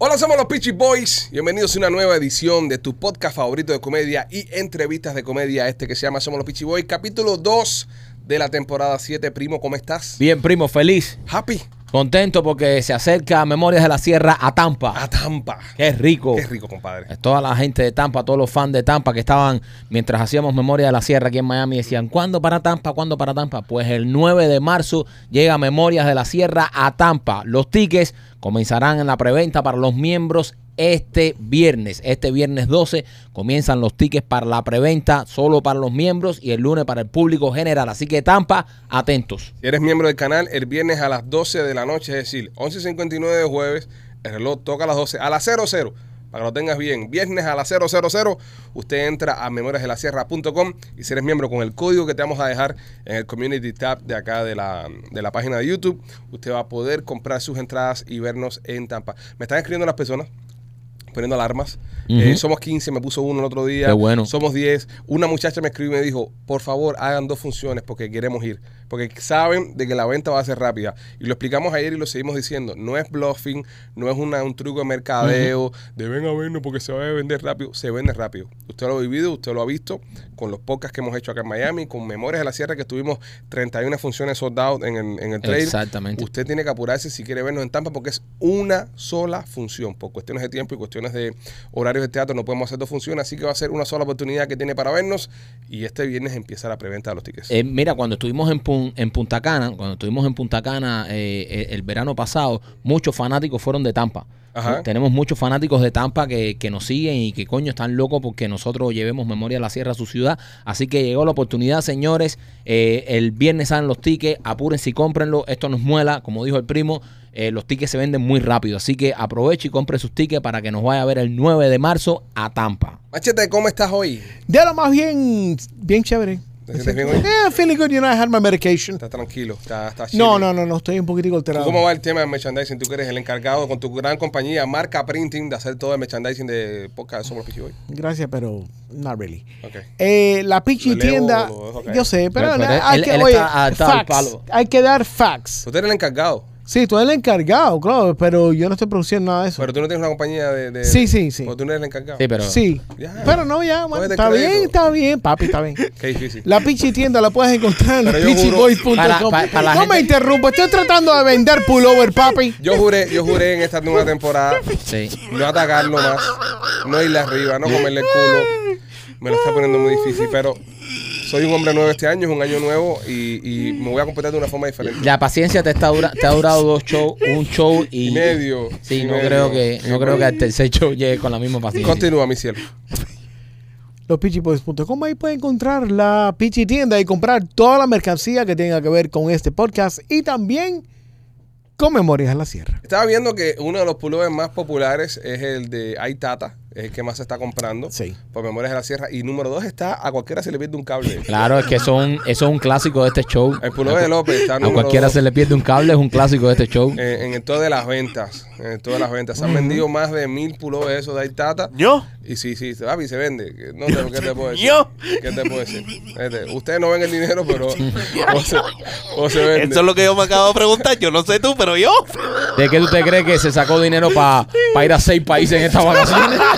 Hola, somos los Peachy Boys. Bienvenidos a una nueva edición de tu podcast favorito de comedia y entrevistas de comedia, este que se llama Somos los Peachy Boys, capítulo 2 de la temporada 7. Primo, ¿cómo estás? Bien, primo, feliz. Happy. Contento porque se acerca Memorias de la Sierra a Tampa. A Tampa. Qué rico. Qué rico, compadre. Toda la gente de Tampa, todos los fans de Tampa que estaban mientras hacíamos Memoria de la Sierra aquí en Miami decían, ¿cuándo para Tampa? ¿Cuándo para Tampa? Pues el 9 de marzo llega Memorias de la Sierra a Tampa. Los tickets comenzarán en la preventa para los miembros este viernes. Este viernes 12 comienzan los tickets para la preventa solo para los miembros y el lunes para el público general. Así que Tampa, atentos. Si eres miembro del canal, el viernes a las 12 de la noche, es decir, 11.59 de jueves, el reloj toca a las 12, a las 00, para que lo tengas bien. Viernes a las 000, usted entra a memoriasdelasierra.com y si eres miembro con el código que te vamos a dejar en el Community Tab de acá de la, de la página de YouTube, usted va a poder comprar sus entradas y vernos en Tampa. Me están escribiendo las personas poniendo alarmas. Eh, somos 15, me puso uno el otro día. Qué bueno. Somos 10. Una muchacha me escribió y me dijo, por favor, hagan dos funciones porque queremos ir. Porque saben de que la venta va a ser rápida. Y lo explicamos ayer y lo seguimos diciendo. No es bluffing, no es una- un truco de mercadeo, de ven a vernos porque se va a vender rápido. Se vende rápido. Usted lo ha vivido, usted lo ha visto con los podcasts que hemos hecho acá en Miami, con Memorias de la Sierra que tuvimos 31 funciones sold out en el, en el trailer. Exactamente. Usted tiene que apurarse si quiere vernos en Tampa porque es una sola función. Por cuestiones de tiempo y cuestiones de horarios de teatro no podemos hacer dos funciones, así que va a ser una sola oportunidad que tiene para vernos y este viernes empieza la preventa de los tickets. Eh, mira, cuando estuvimos en, Pun- en Punta Cana, cuando estuvimos en Punta Cana eh, eh, el verano pasado, muchos fanáticos fueron de Tampa. Ajá. Tenemos muchos fanáticos de Tampa que, que nos siguen y que coño están locos porque nosotros llevemos Memoria de la Sierra a su ciudad. Así que llegó la oportunidad, señores. Eh, el viernes salen los tickets, apúrense y cómprenlo. Esto nos muela, como dijo el primo. eh, los tickets se venden muy rápido. Así que aproveche y compre sus tickets para que nos vaya a ver el 9 de marzo a Tampa. Machete, ¿cómo estás hoy? De lo más bien, bien chévere. ¿Te sientes bien hoy? Eh, feeling good, you know, I had my medication. Estás tranquilo, estás, estás No, no, no, no, estoy un poquitico ¿Tú alterado. ¿Cómo va el tema del merchandising? Tú que eres el encargado con tu gran compañía, Marca Printing, de hacer todo el merchandising de podcast de Somos Pichi Boys. Gracias, pero not really. Ok. Eh, la Pichi leo tienda, o lo dejo caer. yo sé, pero, Pero- pero hay él- que, él oye, está facts, palo. hay que dar facts. Tú eres el encargado, Sí, tú eres el encargado, claro, pero yo no estoy produciendo nada de eso. pero tú no tienes una compañía de... de- Sí, sí, sí. Porque tú no eres el encargado. Sí, pero. sí, Ya. pero no, ya, Cógete está crédito. bien, está bien, papi, está bien. Qué difícil. La Pichi tienda la puedes encontrar en pichiboys.com. No gente- me interrumpa, estoy tratando de vender pullover, papi. Yo juré, yo juré en esta nueva temporada Sí. no atacarlo más, no irle arriba, no comerle el culo. Me lo está poniendo muy difícil, pero soy un hombre nuevo este año, es un año nuevo y, y me voy a comportar de una forma diferente. La paciencia te, está dura, te ha durado dos shows, un show y, Y medio. Sí, y no medio. creo que no creo que al tercer show llegue con la misma paciencia. Continúa, mi cielo. lospitchyboys.com ahí puede encontrar la Pichi tienda y comprar toda la mercancía que tenga que ver con este podcast y también con Memorias de la Sierra. Estaba viendo que uno de los pullovers más populares es el de Aitata, es el que más se está comprando Sí. por Memorias de la Sierra. Y número dos está, a cualquiera se le pierde un cable. Claro, es que son, eso es un clásico de este show. El pullover de López está A cualquiera dos. se le pierde un cable, es un clásico de este show. En, en el todas de las ventas, en todas las ventas. Se han vendido más de mil pullovers de esos de Aitata. ¿Yo? Y sí, sí, papi, se vende. No sé qué te puedo decir. ¿Yo? ¿Qué te puedo decir? Este, Ustedes no ven el dinero, pero o se, o se vende. Eso es lo que yo me acabo de preguntar. Yo no sé tú, pero yo. ¿De qué tú te crees que se sacó dinero para ir a seis países en estas vacaciones?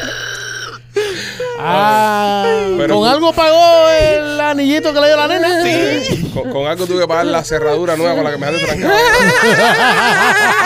Ah, Pero- ¿Con algo pagó el anillito que le dio la nena? Sí. Con, con algo tuve que pagar la cerradura nueva con la que me dejaste trancado.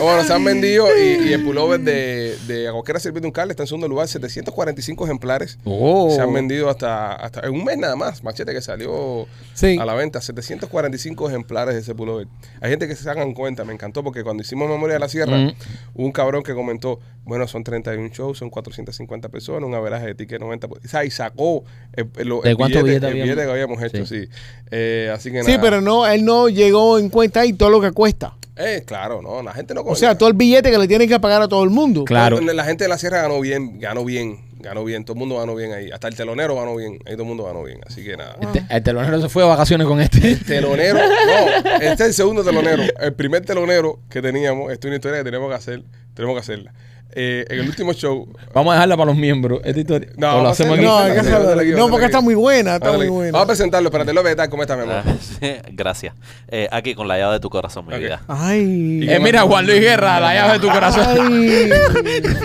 Bueno, se han vendido y, y el pullover de, de a cualquiera servir de un cable está en segundo lugar, 745 ejemplares. Oh. Se han vendido hasta, hasta en un mes nada más, machete que salió Sí. a la venta, 745 ejemplares de ese pullover. Hay gente que se hagan cuenta, me encantó porque cuando hicimos Memoria de la Sierra, Mm. hubo un cabrón que comentó, bueno, son 31 shows, son 450 personas, un averaje de ticket 90. O sea, y sacó el, el- el ¿De cuántos billete, billetes el habíamos? billete que habíamos hecho, sí. Eh, así que Sí, nada. pero no, él no llegó en cuenta ahí todo lo que cuesta. Eh, claro, no, la gente no O sea, todo el billete que le tienen que pagar a todo el mundo. Claro. La, la gente de la sierra ganó bien, ganó bien, ganó bien, todo el mundo ganó bien ahí. Hasta el telonero ganó bien, ahí todo el mundo ganó bien. Así que nada. El, te- el telonero se fue de vacaciones con este. Telonero, no, este es el segundo telonero. El primer telonero que teníamos, esto es una historia que tenemos que hacer, tenemos que hacerla. Eh, en el último show. Vamos a dejarla para los miembros. Esta historia. No, o lo hacemos aquí. No, que aquí, No, porque está muy buena, está muy buena. Vamos a presentarlo, espérate, López, tal, ¿cómo está, mi amor? Ah, Gracias. Eh, aquí con la llave de tu corazón, mi vida. Ay. Eh, mira, Juan Luis Guerra, la llave de tu corazón. Ay.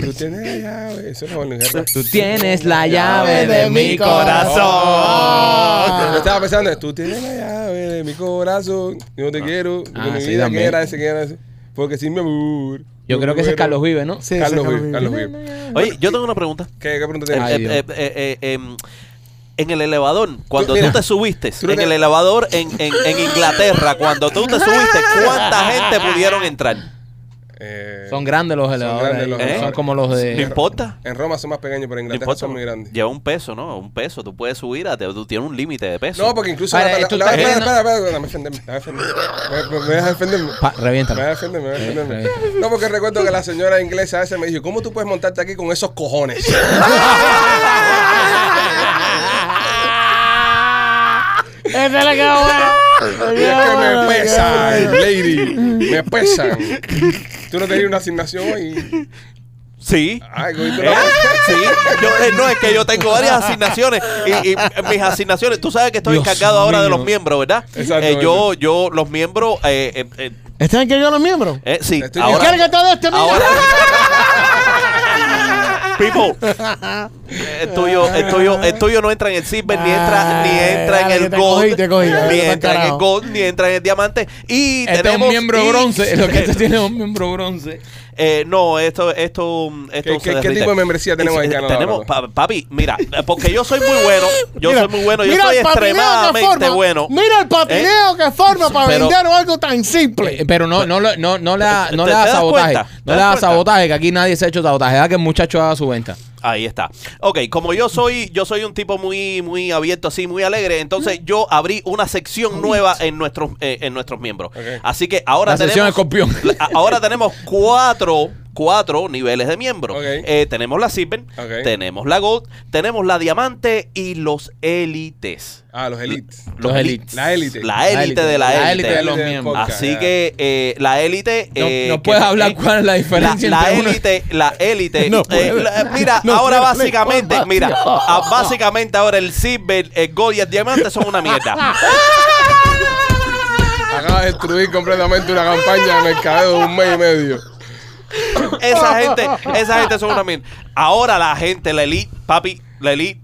Tú tienes la llave. Eso no es Juan Luis Guerra. Tú tienes la llave de mi Ah. Yo estaba pensando, tú tienes la llave de mi corazón. Yo no te quiero. Ah, de mi sí, vida. ¿quién era ese? ¿Quién era ese? Porque sin mi amor. Yo creo que ese es Carlos Vive, ¿no? Sí, Carlos Vive, Carlos Vive. Oye, yo tengo una pregunta. ¿Qué, qué pregunta tienes? Ay, eh, eh, eh, eh, em, en el elevador, cuando mira, tú te subiste, tú en te- el elevador en, en, en Inglaterra, cuando tú te subiste, ¿cuánta gente pudieron entrar? Eh, Son grandes los elevadores. grandes los elevadores. Son como los ¿No de. importa? En Roma son más pequeños, pero en No Inglaterra son muy grandes. Lleva un peso, ¿no? Un peso. Tú puedes subir a... Tú tienes un límite de peso. No, porque incluso. Vale, la- tú la- estás espera, espera, espera, espera, defenderme. Me, me, me dejas defenderme. Pa, Me reviéntalo. voy a defender, me voy a defenderme. revienta. No, porque recuerdo que la señora inglesa a veces me dijo, ¿cómo tú puedes montarte aquí con esos cojones? Ese le quedó bueno. Y es que me pesan, lady. Me pesan. Tú no tenías una asignación hoy. Sí. Ay, ¿Eh? Sí, yo, eh, no, es que yo tengo varias asignaciones y, y mis asignaciones, tú sabes que estoy Dios encargado ahora de mío. los miembros, ¿verdad? Exactamente. Eh, yo, yo, los miembros, eh, ¿Están que yo los miembros? eh, sí, ahora, Encárgate de este, mira. ahora, People, el tuyo, el tuyo, el tuyo no entra en el silver, ni entra, ni entra en el gold, cogí, te cogí, dale, ni entra en el gold, ni entra en el diamante. Y Este es tenemos un miembro y- bronce. Lo que este tiene es un miembro bronce. Eh, no, esto, esto, esto ¿Qué- se qué- qué derrite. tipo de membresía tenemos Eh, en Canadá, Tenemos, Eduardo? pa- papi, mira, eh, porque yo soy muy bueno, yo Mira, soy muy bueno, yo mira soy el patineo que extremadamente forma. bueno. Mira el patineo que forma para Pero- vender algo tan simple. Eh, Pero no, no, lo- no, no le da, no ¿Te- le te da das sabotaje. cuenta? ¿Te No le das da cuenta? sabotaje, que aquí nadie se ha hecho sabotaje. Da que el muchacho haga su venta. Ahí está. Ok, como yo soy, yo soy un tipo muy, muy abierto así, muy alegre, entonces yo abrí una sección nueva en nuestros, eh, en nuestros miembros. Así que ahora La sección tenemos, escorpión. la- ahora tenemos cuatro, cuatro niveles de miembros. Ok. Eh, tenemos la Silver, Ok. tenemos la Gold, tenemos la Diamante y los Élites. Ah, los elites. Los Eli- elites. La élite. La élite de la La élite. de los miembros. Así que eh, la élite. No- eh, no puedes hablar eh, cuál es la diferencia La, élite, la élite. No eh, mira, No ahora básicamente, mira, ah, básicamente ahora el silver, el gold y el diamante son una mierda. Acaba de destruir completamente una campaña de mercadeo de un mes y medio. Esa gente, esa gente son una mierda. Ahora la gente, la elite, papi, la elite.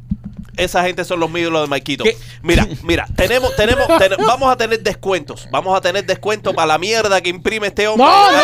Esa gente son los míos, los de Maikito. ¿Qué? Mira, mira, tenemos, tenemos, ten- vamos a tener descuentos. Vamos a tener descuentos para la mierda que imprime este hombre. No, no.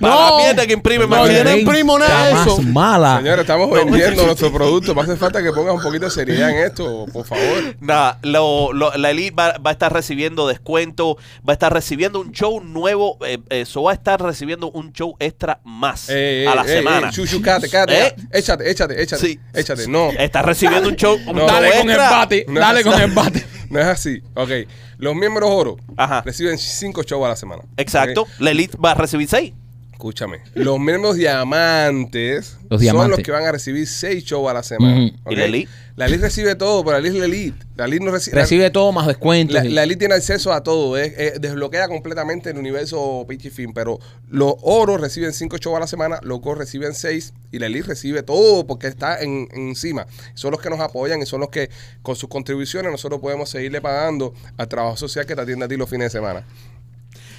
Para no. la mierda que imprime No, Maikito. yo no imprimo nada de Está eso. más mala. Señores, estamos vendiendo nuestro producto. Me hace falta que pongas un poquito de seriedad en esto, por favor. Nada, lo- lo- la Elite va, va a estar recibiendo descuento, va a estar recibiendo un show nuevo, eh, eso va a estar recibiendo un show extra más Eh, a la eh, semana. eh, Chuchu, cállate, cállate. ¿Eh? Échate, échate, échate. Sí. Échate. No, Está recibiendo un show, un No. show Dale con el extra. bate. No. Dale con el bate. no es así. Ok. Los miembros oro Ajá. reciben cinco shows a la semana. Exacto, Ok. la Elite va a recibir seis. Escúchame. Los miembros diamantes Los son diamantes. los que van a recibir seis shows a la semana. Ujú. ¿ok? ¿Y la elite? La elite recibe todo, pero la elite es la elite. La elite no recibe. Recibe todo más descuentos. La, y- la elite tiene acceso a todo, es- es- desbloquea completamente el universo Pitchy Film, pero los oros reciben 5 shows a la semana, los gold reciben 6 y la elite recibe todo porque está en, encima. Son los que nos apoyan y son los que con sus contribuciones nosotros podemos seguirle pagando al trabajo social que te atiende a ti los fines de semana.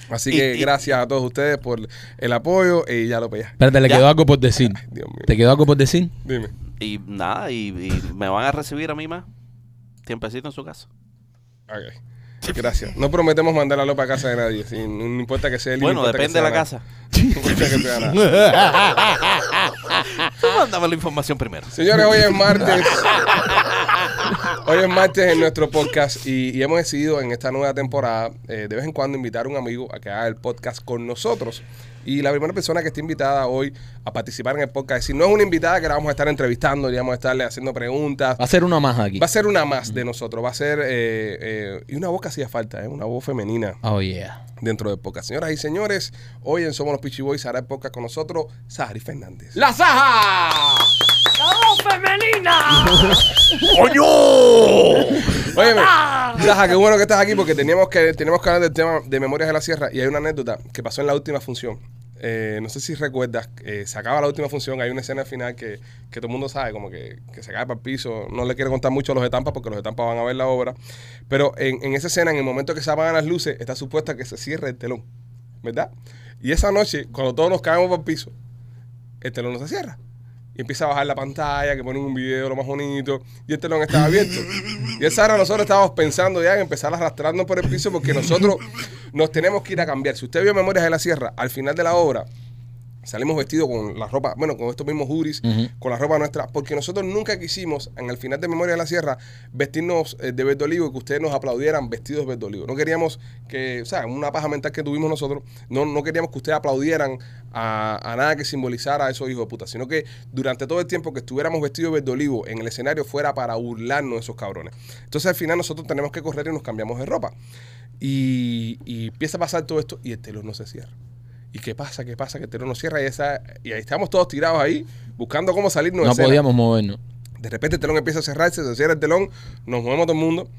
Así Y- que y- gracias a todos ustedes por el apoyo y ya lo veía. Espérate, le Ya. quedó algo por decir. Dios mío. ¿Te quedó algo por decir? Dime. Y nada, y, y me van a recibir a mí más. Tiempecito en su casa. Ok. Gracias. No prometemos mandar a López a casa de nadie. no importa que sea no Bueno, depende de la nada. casa. No importa que sea nada. Tú mándame la información primero. Señores, hoy es martes. Hoy es martes en nuestro podcast y, y hemos decidido en esta nueva temporada eh, de vez en cuando invitar a un amigo a que haga el podcast con nosotros. Y la primera persona que está invitada hoy a participar en el podcast, si no es una invitada que la vamos a estar entrevistando, y vamos a estarle haciendo preguntas, Va a ser una más aquí. va a ser una más de nosotros, va a ser, eh, eh, y una voz que hacía falta, eh, una voz femenina Oh, yeah. dentro del podcast. Señoras y señores, hoy en Somos los Pichi Boys hará el podcast con nosotros Sari Fernández. ¡La Saja! ¡Coño! Oye, Saja, qué bueno que estás aquí porque teníamos que, teníamos que hablar del tema de Memorias de la Sierra y hay una anécdota que pasó en la última función. Eh, no sé si recuerdas, eh, se acaba la última función, hay una escena final que, que todo el mundo sabe, como que, que se cae para el piso. No le quiero contar mucho a los de Tampa porque los de Tampa van a ver la obra. Pero en, en esa escena, en el momento que se apagan las luces, está supuesta que se cierre el telón, ¿verdad? Y esa noche, cuando todos nos caemos para el piso, el telón no se cierra. Y empieza a bajar la pantalla, que ponen un video lo más bonito, y el telón estaba abierto. Y esa hora nosotros estábamos pensando ya en empezar a arrastrarnos por el piso porque nosotros nos tenemos que ir a cambiar. Si usted vio Memorias de la Sierra, al final de la obra, salimos vestidos con la ropa, bueno, con estos mismos Ujú. con la ropa nuestra, porque nosotros nunca quisimos, en el final de Memoria de la Sierra, vestirnos eh, de verde olivo y que ustedes nos aplaudieran vestidos de verde olivo. No queríamos que, o sea, una paja mental que tuvimos nosotros, no, no queríamos que ustedes aplaudieran a, a nada que simbolizara a esos hijos de puta, sino que durante todo el tiempo que estuviéramos vestidos de verde olivo en el escenario fuera para burlarnos de esos cabrones. Entonces al final nosotros tenemos que correr y nos cambiamos de ropa. Y, y empieza a pasar todo esto y el telón no se cierra. ¿Y qué pasa? ¿Qué pasa? Que el telón no cierra y, esa, y ahí estamos todos tirados ahí buscando cómo salirnos de No escena. podíamos movernos. De repente el telón empieza a cerrarse, se cierra el telón, nos movemos todo el mundo.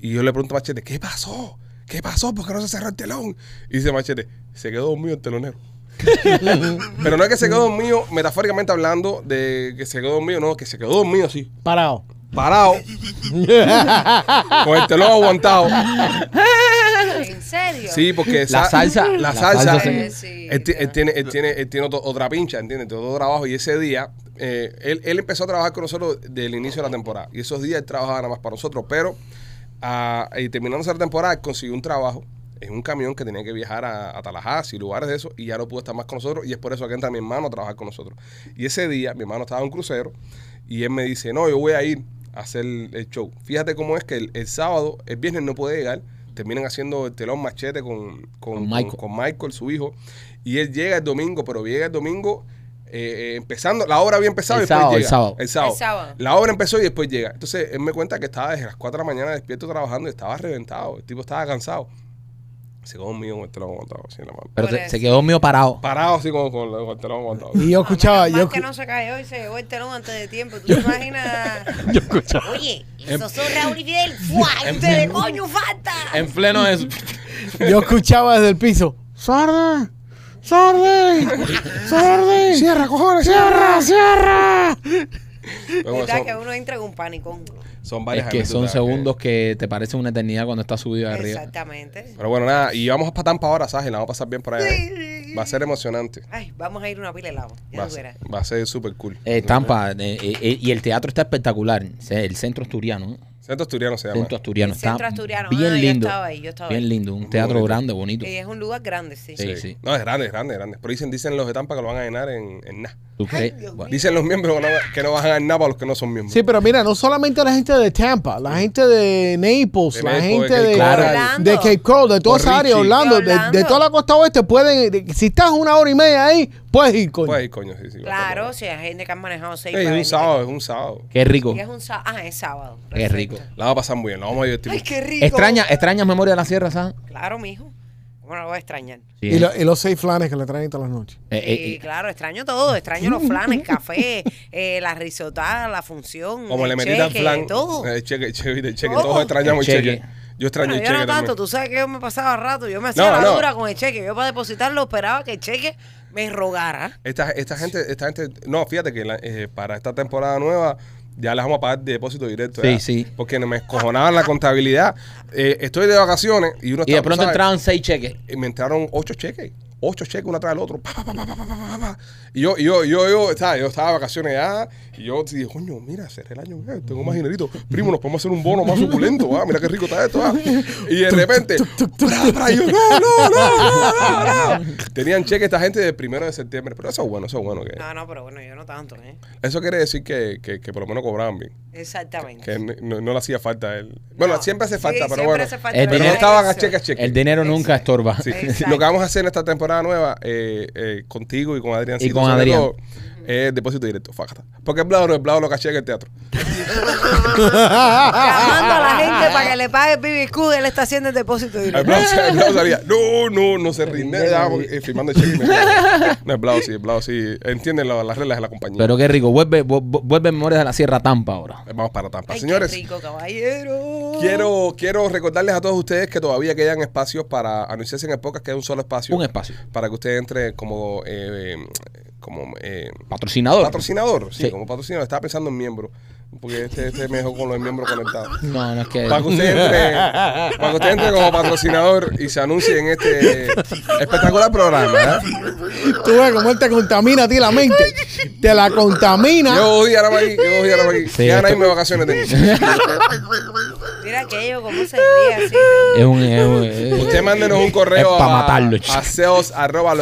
Y yo le pregunto a Machete, ¿qué pasó? ¿Qué pasó? ¿Por qué no se cerró el telón? Y dice Machete, se quedó dormido el telonero. Pero no es que se quedó dormido, metafóricamente hablando, de que se quedó dormido, no, que se quedó dormido así, Parado. Parado, con el telón aguantado. ¿En serio? Sí, porque La sa- salsa- la la salsa, Sí, él, ti- él claro. tiene, él tiene, él tiene otro- otra pincha, ¿entiendes? Tiene otro trabajo y ese día eh, él, él empezó a trabajar con nosotros desde el inicio de la temporada y esos días él trabajaba nada más para nosotros, pero ah, y terminando esa temporada él consiguió un trabajo en un camión que tenía que viajar a, a Tallahassee y lugares de eso y ya no pudo estar más con nosotros y es por eso que entra mi hermano a trabajar con nosotros. Y ese día mi hermano estaba en un crucero y él me dice, no, yo voy a ir hacer el show. Fíjate cómo es que el, el sábado, el viernes no puede llegar, terminan haciendo el telón machete con, con, Con Michael. con Michael, su hijo, y él llega el domingo, pero llega el domingo eh, eh, empezando, la obra había empezado El y después sábado, el llega. sábado. El sábado. El sábado. La obra empezó y después llega. Entonces él me cuenta que estaba desde las 4 de la mañana despierto trabajando y estaba reventado. El tipo estaba cansado. Se quedó mío con el telón aguantado así en la mano. Pero Por se, eso. se quedó mío parado. Parado así con, con, con el telón aguantado. Y yo escuchaba, yo, que no se cayó y se llevó el telón antes de tiempo. ¿Tú te imaginas? Oye, esos son Raúl y Fidel. ¡Fua! Y ustedes, coño, falta. En pleno eso. yo escuchaba desde el piso. ¡Sorda! ¡Sorda! ¡Sorda! ¡Cierra, cojones! ¡Cierra! ¡Cierra! Bueno, ¿Verdad son, que uno entra en un pánico? son Es varias que son segundos que te parecen una eternidad cuando estás subido de arriba. Exactamente. Pero bueno, nada. Y vamos para Tampa ahora, ¿sabes? La vamos a pasar bien por allá. ¿eh? Va a ser emocionante. Ay, vamos a ir una pila de helado. Ya Va a, ser- verás. va a ser súper cool. Eh, Tampa, eh, eh, eh, y el teatro está espectacular. El centro asturiano. ¿no? Centro Asturiano se llama. Centro asturiano. El está centro asturiano. Bien Ah, yo lindo. estaba ahí, yo estaba bien ahí. lindo. Un Muy teatro bonito. grande, bonito. Y es un lugar grande, sí. Sí, sí. No, es grande, es grande, es grande. Pero dicen, dicen los de Tampa que lo van a llenar en, en nada. ¿Tú crees? Dios Bueno, Dicen los miembros que no, que no van a ganar nada para los que no son miembros. Sí, pero mira, no solamente la gente de Tampa, la gente de Naples, De la Naples, gente de de, Cape Coral. De Cape Coral, de toda esa área, Richie. Orlando, De de, Orlando. de toda la costa oeste, pueden, de- si estás una hora y media ahí, puedes ir, coño. Pues, coño, sí, sí. va Claro, si hay gente que han manejado seis es para un venir. sábado, es un sábado. Qué rico. Y es un sábado. Ah, es sábado. Qué Perfecto. rico. La vamos a pasar muy bien, la vamos a divertir. Ay, mucho. qué rico. Extraña, extrañas memoria de la sierra, ¿sabes? Claro, mijo. ¿Cómo no lo voy a extrañar? Sí, Y, lo- y los seis flanes que le traen todas las noches. eh, eh, Sí, eh, claro, extraño todo. Extraño los flanes, el café, eh, la risotada, la función. Como el le metiste al cheque, flan. Todo. El cheque, el cheque, el cheque. Todo. Todos extrañamos el cheque. cheque. Yo extraño Bueno, el yo cheque no tanto, también. tú sabes que yo me pasaba rato, yo me hacía No, la no. dura con el cheque, yo para depositarlo esperaba que el cheque me rogara. Esta, esta gente, esta gente, no, fíjate que la- eh, para esta temporada nueva ya les vamos a pagar de depósito directo. Sí, sí. Porque me escojonaban la contabilidad. Eh, estoy de vacaciones y uno y de está, pronto entraban seis cheques. y me entraron ocho cheques. Ocho cheques uno tras el otro. Pa, pa, pa, pa, pa, pa, pa, pa. Y yo, y yo, yo, yo, ¿sabes? yo estaba de vacaciones ya. Y yo dije, coño, mira, cerré el año, eh, tengo más dinerito. Primo, nos podemos hacer un bono más suculento. ah, Mira qué rico está esto. ah. Y de repente, bra, bra, y yo, no, no, no, no, no, no. Tenían cheque esta gente del primero de septiembre. Pero eso es bueno, eso es bueno. Que, No, no, pero bueno, yo no tanto, ¿eh? eso quiere decir que, que, que por lo menos cobraban bien. Exactamente. Que no, no- no le hacía falta a él. Bueno, No. siempre hace Sí, falta, pero siempre bueno. hace falta, El Pero no dinero- estaban a cheque a cheque. El dinero nunca estorba. Sí. Lo que vamos a hacer en esta temporada nueva, eh, eh, contigo y con Adrián. Y con Adrián. Es depósito directo, fácata. Porque el blado no, el blado lo caché en el teatro. Llamando a la gente para que le pague el BBQ, él está haciendo el depósito El directo. blado, el blado salía, no, no, no se rinde, ya, porque, eh, firmando el cheque. y me- No, el blado sí, el blado sí. Entienden lo- las reglas de la compañía. Pero qué rico. Vuelve, vu- vu- vuelve Memorias de la Sierra Tampa ahora. Vamos para Tampa. Ay, Señores, qué rico, caballero. quiero, quiero recordarles a todos ustedes que todavía quedan espacios para anunciarse en el podcast, que hay un solo espacio. Un espacio. Para que usted entre como, eh, como eh, Patrocinador. patrocinador. Sí, Sí. como patrocinador. Estaba pensando en miembro. Porque este, este me dejó con los miembros conectados. No, no es que. Para que usted entre, para que usted entre como patrocinador y se anuncie en este espectacular programa. ¿verdad? Tú ves cómo él te contamina a ti la mente. Te la contamina. Yo odio a aquí, yo odio a aquí. Sí, ya esto- no me vacaciones tengo. Mira aquello, cómo se ríe así. Es un. es un- es- Usted mándenos un correo Es a, a arroba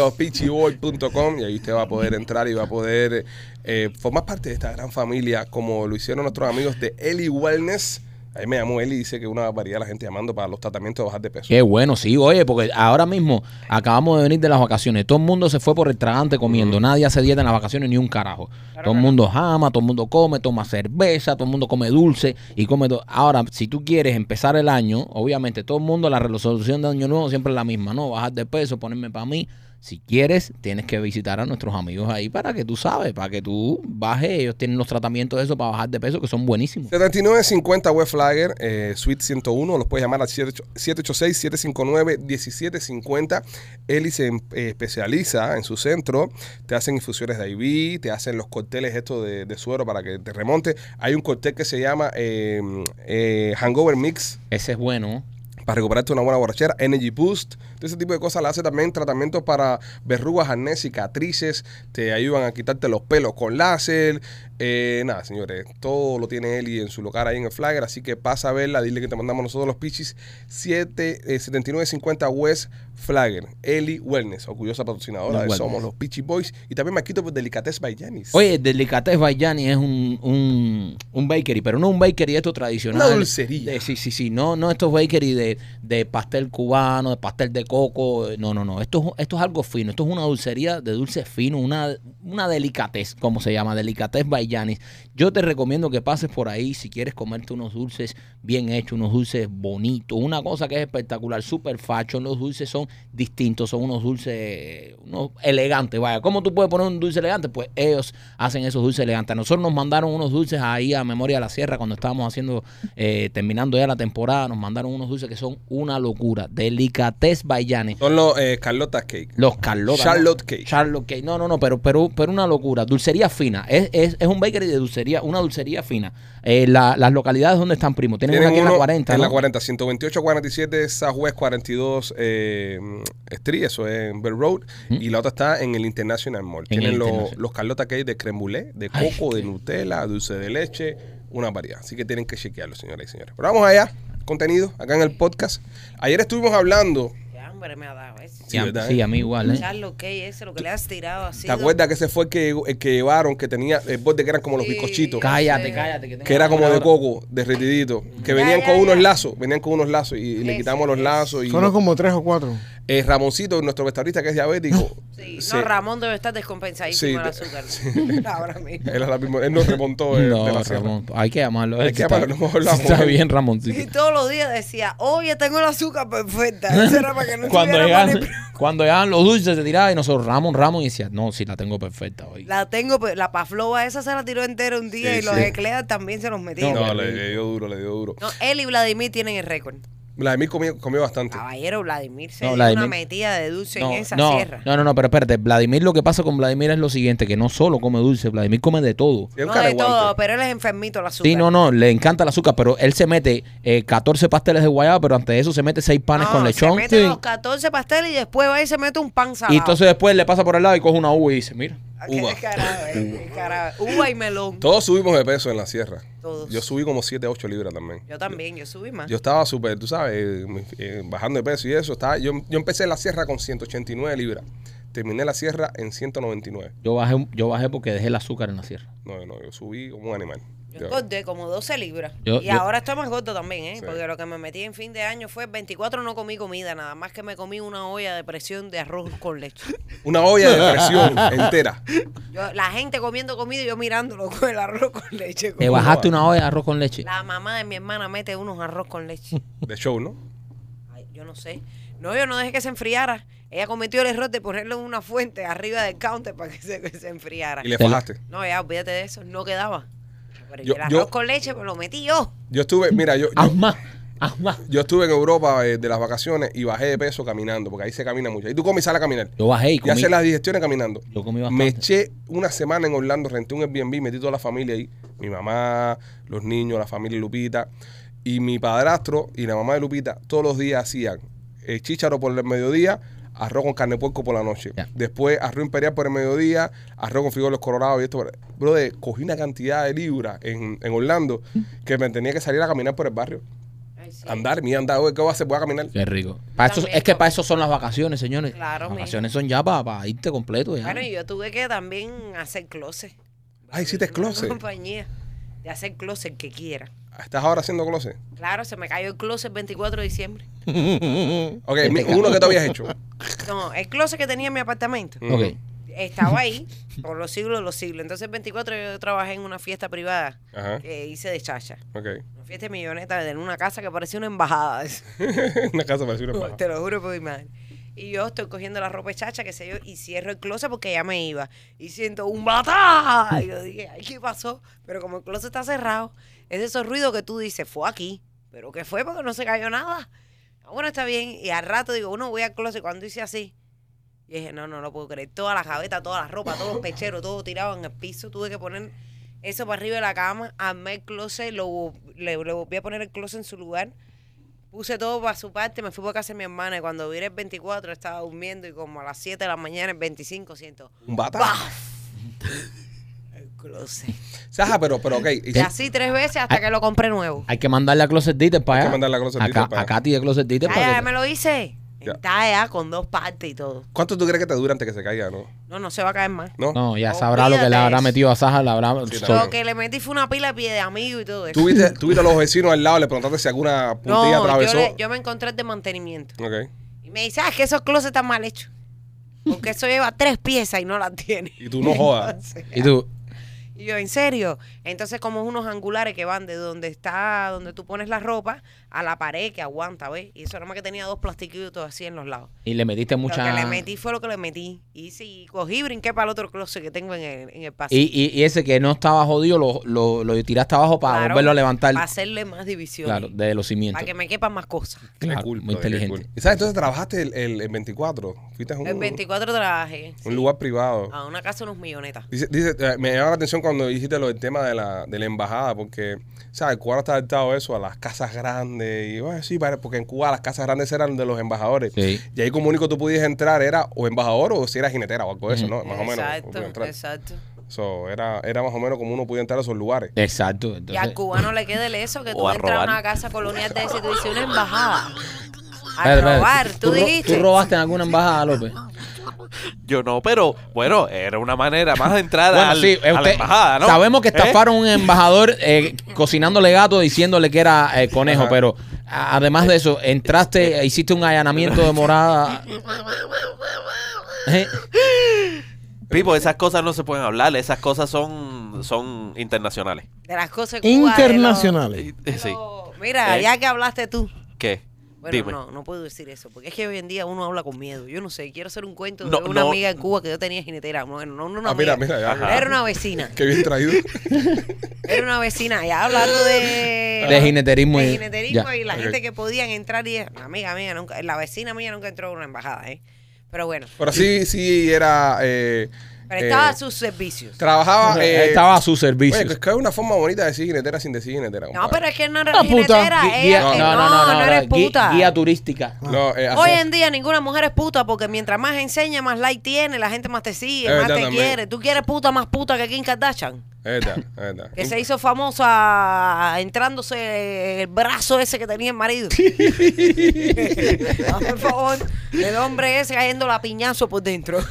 y ahí usted va a poder entrar y va a poder eh, formar parte de esta gran familia como lo hicieron nuestros amigos de Eli Wellness. Ahí me llamó Eli y dice que una variedad la gente llamando para los tratamientos de bajar de peso. Qué bueno, sí, oye, porque ahora mismo acabamos de venir de las vacaciones. Todo el mundo se fue por el tragante comiendo. Nadie hace dieta en las vacaciones ni un carajo. todo el mundo jama, todo el mundo come, toma cerveza, todo el mundo come dulce y come. do- Ahora, si tú quieres empezar el año, obviamente todo el mundo, la resolución de año nuevo siempre es la misma, ¿no? Bajar de peso, ponerme para mí. Si quieres, tienes que visitar a nuestros amigos ahí para que tú sabes, para que tú bajes. Ellos tienen los tratamientos de eso para bajar de peso que son buenísimos. 7950 West Flagger, eh, Suite 101, los puedes llamar al 786-759-1750. Eli se em- eh, especializa en su centro, te hacen infusiones de IV, te hacen los cócteles estos de, de suero para que te remonte. Hay un cóctel que se llama eh, eh, Hangover Mix, Ese es bueno. para recuperarte una buena borrachera, Energy Boost, ese tipo de cosas. Le hace también tratamientos para verrugas, arnés, cicatrices, te ayudan a quitarte los pelos con láser. Eh, nada, señores, todo lo tiene Eli en su lugar ahí en el Flagger, así que pasa a verla, dile que te mandamos nosotros los pichis 7, eh, 7950 West Flagger, Eli Wellness, orgullosa patrocinadora de Wellness. Somos los Pichi Boys y también me quito por Delicatessen by Janis. Oye, Delicates Bayani es un, un, un bakery, pero no un bakery esto tradicional. Una dulcería. De- sí, sí, sí. No, no estos bakery de, de pastel cubano, de pastel de coco. No, no, no. Esto, es- esto es algo fino. Esto es una dulcería de dulce fino, una, una delicatez, como se llama, Delicates Bayanis. Yo te recomiendo que pases por ahí si quieres comerte unos dulces bien hechos, unos dulces bonitos. Una cosa que es espectacular, super facho. Los dulces son distintos, son unos dulces unos elegantes. Vaya, ¿cómo tú puedes poner un dulce elegante? Pues ellos hacen esos dulces elegantes. Nosotros nos mandaron unos dulces ahí a Memoria de la Sierra cuando estábamos haciendo, eh, terminando ya la temporada. Nos mandaron unos dulces que son una locura. Delicates Son los eh, Carlota Cake. Los Carlota. Charlotte ¿no? Cake. Charlotte Cake. No, no, no, pero, pero, pero una locura. Dulcería fina. Es, es, es un bakery de dulcería, una dulcería fina. Eh, la- las localidades donde están, primo. Tienen, una aquí en la uno 40. En la ¿no? 40, 128, 47, Southwest 42 eh, Street, eso es en Bell Road. Y la otra está en el International Mall. En Tienen los, los Carlota Cake de creme brûlée, de Ay, coco, de Nutella, dulce de leche, una variedad. Así que tienen que chequearlo, señoras y señores. Pero vamos allá, contenido, acá en el podcast. Ayer estuvimos hablando, hambre me ha dado ese. Sí, a, ¿verdad? sí, a mí igual. ¿eh? Charlo, ¿qué es ese? Lo que le has tirado así. ¿te acuerdas que ese fue el que, el que llevaron, que tenía el borde que eran como los Sí. bizcochitos? Cállate, Sí. cállate. tengo Que era como de hambre coco, derretidito. Que Ya, venían ya, con unos ya. lazos, venían con unos lazos y, y le Ese, quitamos los ese. lazos. Y Fueron como tres o cuatro. Eh, Ramoncito, nuestro vestuarista que es diabético. Sí, se- no, Ramón debe estar descompensadísimo Sí, el te- azúcar. Ahora mismo. él, él nos remontó eh, No, de la sierra. Ramón, hay que llamarlo. Hay que llamarlo, no hablamos. Está bien, Y Ramoncito. todos los días decía, oye, tengo el azúcar perfecta. Eso era para que no Cuando llegaban, cuando llegaban los dulces se tiraba y nosotros Ramón, Ramón y decía, no, sí la tengo perfecta hoy. La tengo, pe- la paflova esa se la tiró entera un día Sí, y los sí. ecleas también se los metieron. No, No, le, dio duro, le dio duro. él y Vladimir tienen el récord. Vladimir comió, comió bastante. Caballero, Vladimir se No, dio Vladimir- una metida de dulce No, en esa no, sierra. no, no, no, pero espérate, Vladimir lo que pasa con Vladimir es lo siguiente, que no solo come dulce, Vladimir come de todo. Un No de todo, pero él es enfermito el azúcar. Sí, no, no, le encanta el azúcar, pero él se mete eh, 14 pasteles de guayaba, pero antes de eso se mete 6 panes No, con lechón. Se mete Sí. los 14 pasteles y después va y se mete un pan salado. Y entonces después le pasa por el lado y coge una uva y dice, mira, uva. descarado. Uva y melón. Todos subimos de peso en la sierra. Todos. Yo subí como 7, 8 libras también. Yo también, yo subí más. Yo estaba súper, tú sabes, eh, eh, bajando de peso y eso. Estaba, yo, yo empecé la sierra con 189 libras. Terminé la sierra en 199. yo bajé, yo bajé porque dejé el azúcar en la sierra. No, no, yo subí como un animal. Yo engordé como 12 libras. Yo- y yo- ahora estoy más gordo también, ¿eh? Sí. Porque lo que me metí en fin de año fue 24 no comí comida, nada más que me comí una olla de presión de arroz con leche. Una olla de presión entera. Yo, la gente comiendo comida y yo mirándolo con el arroz con leche. Te bajaste una olla de arroz con leche. La mamá de mi hermana mete unos arroz con leche. De show, ¿no? Ay, yo no sé. No, yo no dejé que se enfriara. Ella cometió el error de ponerlo en una fuente arriba del counter para que se, que se enfriara. Y le Te la- fajaste. No, ya, olvídate de eso. No quedaba. Pero Yo- el arroz yo- con leche pues, lo metí yo. Yo estuve, mira, yo, yo, más, yo estuve en Europa eh, de las vacaciones y bajé de peso caminando, porque ahí se camina mucho. Y tú comes y sales a caminar. Yo bajé y Y comí. hacer las digestiones caminando. Yo comí Me bastante. eché una semana en Orlando, renté un Airbnb, metí toda la familia ahí. Mi mamá, los niños, la familia Lupita. Y mi padrastro y la mamá de Lupita todos los días hacían el chícharo por el mediodía, arroz con carne de puerco por la noche. Después arroz imperial por el mediodía, arroz con frijoles colorados y esto. Brother, cogí una cantidad de libras en, en Orlando que me tenía que salir a caminar por el barrio. Sí. Andar, mi andar, ¿qué voy a hacer? Voy a caminar. Qué rico. Para eso, es que para eso son las vacaciones, señores. Claro, Las vacaciones son ya para, irte completo. Ya. Bueno, y yo tuve que también hacer closet. Ay, hiciste closet. compañía de hacer closet que quiera. ¿Estás ahora haciendo closet? Claro, se me cayó el closet el 24 de diciembre. Ok, mi- uno que tú habías hecho. No, el closet que tenía en mi apartamento Ok. estaba ahí por los siglos de los siglos. Entonces, el 24 yo trabajé en una fiesta privada Ajá, que hice de chacha. ok. Una fiesta de milloneta en una casa que parecía una embajada. una casa parecida a una embajada. Te lo juro por mi madre. Y yo estoy cogiendo la ropa de chacha, qué sé yo, y cierro el closet porque ya me iba. Y siento un batá. Y yo dije, ay, ¿qué pasó? Pero como el closet está cerrado, es de esos ruidos que tú dices, fue aquí. ¿Pero qué fue? Porque no se cayó nada. Ah, Bueno, está bien. Y al rato digo, uno voy al closet cuando hice así. Y dije, no, no lo puedo creer. Todas las gavetas, toda la ropa, todos los pecheros, todo tirado en el piso. Tuve que poner eso para arriba de la cama, armé el closet, lo, le, le volví a poner el closet en su lugar. Puse todo para su parte, me fui para casa de mi hermana y cuando vine el 24 estaba durmiendo y como a las 7 de la mañana, el 25, siento Un bata. el closet. Saja, pero, pero ok. y- Y así tres veces hasta que lo compré nuevo. Hay que mandarle a Closet Dieter para Hay allá. que mandarle a Closet Dieter Ca- para a allá. Katy de Closet Dieter Ya, para ya que- me lo hice. Ya. Está ya con dos partes y todo. ¿Cuánto tú crees que te dura antes que se caiga, no? No, no se va a caer más. ¿No? No, ya sabrá lo que le Olvídate habrá eso. metido a Saja. Le habrá Sí, so-. Lo que le metí fue una pila de pie de amigo y todo eso. ¿Tú viste, tú viste a los vecinos al lado, le preguntaste si alguna puntilla no, yo, atravesó. le- yo me encontré el de mantenimiento. Ok. Y me dice, ah, es que esos closets están mal hechos. Porque eso lleva tres piezas y no las tiene. Y tú no jodas. Entonces, Y tú, Yo, ¿en serio? Entonces, como unos angulares que van de donde está, donde tú pones la ropa, a la pared que aguanta, ¿ves? Y eso nada más que tenía dos plastiquitos así en los lados. y le metiste mucha. Lo que le metí fue lo que le metí. Y sí, cogí y brinqué para el otro closet que tengo en el, en el pasillo. Y, y, y ese que no estaba jodido lo, lo, lo tiraste abajo para Claro, volverlo a levantar. Para hacerle más división. Claro, de los cimientos. Para que me quepan más cosas. Qué Claro, cool, muy inteligente. cool. ¿Y sabes? Entonces trabajaste el, el, el 24. Fuiste a un, El 24 trabajé. un sí, lugar privado. A una casa de unos millonetas. Dice, dice, eh, me llama la atención cuando dijiste lo del tema de la, de la embajada, porque, ¿sabes? Cubano está adaptado a eso, a las casas grandes. Y bueno, sí, porque en Cuba las casas grandes eran de los embajadores. Sí. Y ahí como único tú podías entrar era o embajador o si era jinetera o algo de eso, ¿no? Más o menos. Exacto. So, era, era más o menos como uno podía entrar a esos lugares. Exacto. Y al Entonces, cubano le queda el eso que tú entras a una casa colonial de ese y tú dices una embajada. A robar, tú, dijiste. ¿Tú robaste en alguna embajada, López? Yo no, pero bueno, era una manera más de entrar Bueno, al- sí, a la embajada, ¿no? sabemos que ¿Eh? estafaron a un embajador eh, cocinándole gato diciéndole que era eh, conejo, Ajá. pero a- además de eso, entraste, hiciste un allanamiento de morada. Eh, Pipo, esas cosas no se pueden hablar, esas cosas son, son internacionales. De las cosas Internacionales. Eh, Sí. Mira, ¿Eh? ya que hablaste tú. ¿Qué? Bueno, Dime. no, no puedo decir eso, porque es que hoy en día uno habla con miedo. Yo no sé, quiero hacer un cuento de No, una no. amiga en Cuba que yo tenía jinetera. Bueno, no, no una Ah, mira, amiga. mira, ya. Ajá. Era una vecina. Qué bien traído. Era una vecina. Ya hablando de... De jineterismo De y- jineterismo ya. y la Ok. gente que podían entrar y... La amiga mía nunca... La vecina mía nunca entró a una embajada, ¿eh? Pero bueno. Pero sí, sí era... Eh, Pero estaba eh, sus servicios. Trabajaba... eh, estaba a su servicio. Oye, es que es una forma bonita de decir jinetera sin decir jinetera. No, compadre. pero es que no era Ah, puta. jinetera. Guía- eh, no, no, no, no, no eres puta. Guía turística. No, eh, Hoy en día ninguna mujer es puta porque mientras más enseña, más like tiene, la gente más te sigue, más te también. quiere. ¿Tú quieres puta más puta que Kim Kardashian? Que se hizo famosa entrándose el brazo ese que tenía el marido. No, por favor, el hombre ese cayendo la piñazo por dentro.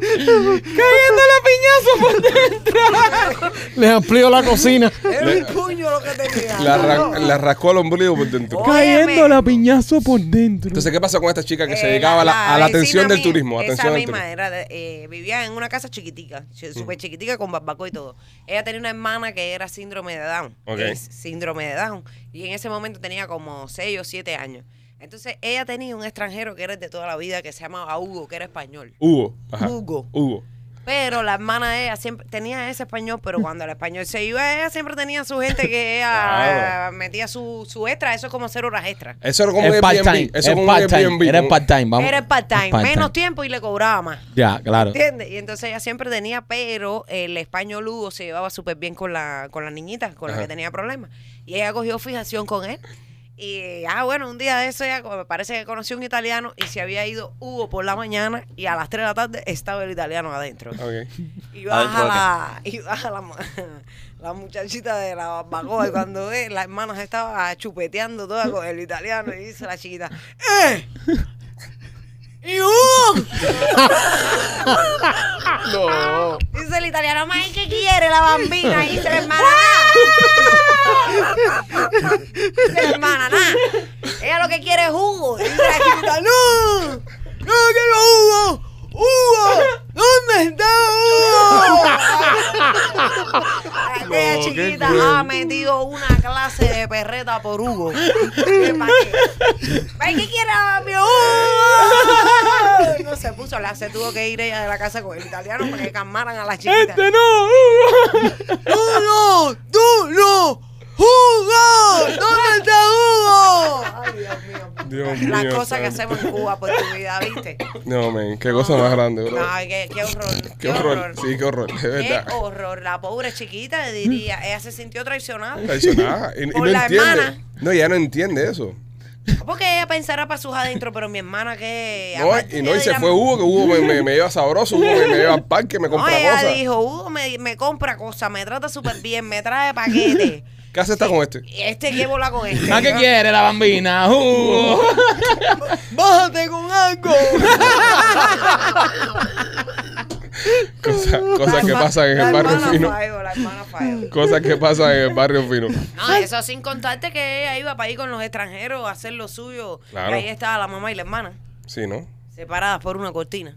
Cayendo la piñazo por dentro. Les amplío la cocina. Era un puño lo que tenía. La, ra- No. la rascó al ombligo por dentro. Cayendo la piñazo por dentro. Entonces, ¿qué pasa con esta chica que se Eh, dedicaba a la, a la atención del mía, turismo? Esa Atención al misma turismo. era de- eh, vivía en una casa chiquitica, ch- súper chiquitica con barbacoa y todo. Ella tenía una hermana que era síndrome de Down. Ok. Es síndrome de Down. Y en ese momento tenía como 6 o 7 años. Entonces ella tenía un extranjero que era el de toda la vida que se llamaba Hugo, que era español. Hugo. Ajá. Hugo. Hugo. Pero la hermana de ella siempre tenía ese español, pero cuando el español se iba, ella siempre tenía su gente que ella Claro. metía su, su extra. Eso es como hacer horas extra. Eso era como un part-time. Eso Es era como un part-time. Airbnb. Era como- part-time. Vamos. Era el part-time, menos tiempo y le cobraba más. Ya, claro. ¿Entiendes? Y entonces ella siempre tenía, pero el español Hugo se llevaba súper bien con la, con la niñita, con la Ajá. que tenía problemas. Y ella cogió fijación con él. Y, ah, bueno, un día de eso co- me parece que conoció un italiano y se había ido Hugo por la mañana y a las 3 de la tarde estaba el italiano adentro. Y baja Adentro de la, y baja la, la muchachita de la barbacoa y cuando ve, la hermana se estaba chupeteando toda con el italiano y dice la chiquita, ¡eh! ¡Y Hugo! No. Dice el italiano, ¿más qué quiere la bambina? Y dice la hermana, nada. Hermana, nada. Ella lo que quiere es jugo. Y dice la chiquita, no, no quiero jugo. ¡Hugo! ¿Dónde está Hugo? Aquella chiquita ha metido una clase de perreta por Hugo. ¿Qué qué? ¿Para qué quiere a mi Hugo? No se puso, la, se tuvo que ir ella de la casa con el italiano para que calmaran a la chiquita. Este no. ¡Tú no! ¡Tú no! ¡Hugo! ¿Dónde está Hugo? Ay, Dios mío. Dios Las mío, cosas que santo. hacemos en Cuba por tu vida, ¿viste? No, men. Qué cosa más grande, bro. Ay, qué, qué horror. Qué horror. Sí, qué horror. Es Qué horror. La pobre chiquita le diría, ella se sintió traicionada. Traicionada. Y, y Por no la entiende. hermana. No, ella no entiende eso. Porque ella pensará para sus adentro, pero mi hermana que... No, aparte y no, y ella se dirá, fue Hugo, que Hugo me, me, me lleva sabroso, Hugo me, me lleva al parque, me No, compra ella cosas. dijo, Hugo me, me compra cosas, me trata súper bien, me trae paquetes. ¿Qué hace esta con este? Este, ¿qué bola con este? ¿A qué quiere la bambina? Uh. Bájate con algo. Cosas, cosas que La pasan en el la barrio hermana fino. la hermana. Cosas que pasan en el barrio fino. No, eso sin contarte que ella iba para ir con los extranjeros a hacer lo suyo. Claro. Y ahí estaba la mamá y la hermana, Sí, ¿no? separadas por una cortina.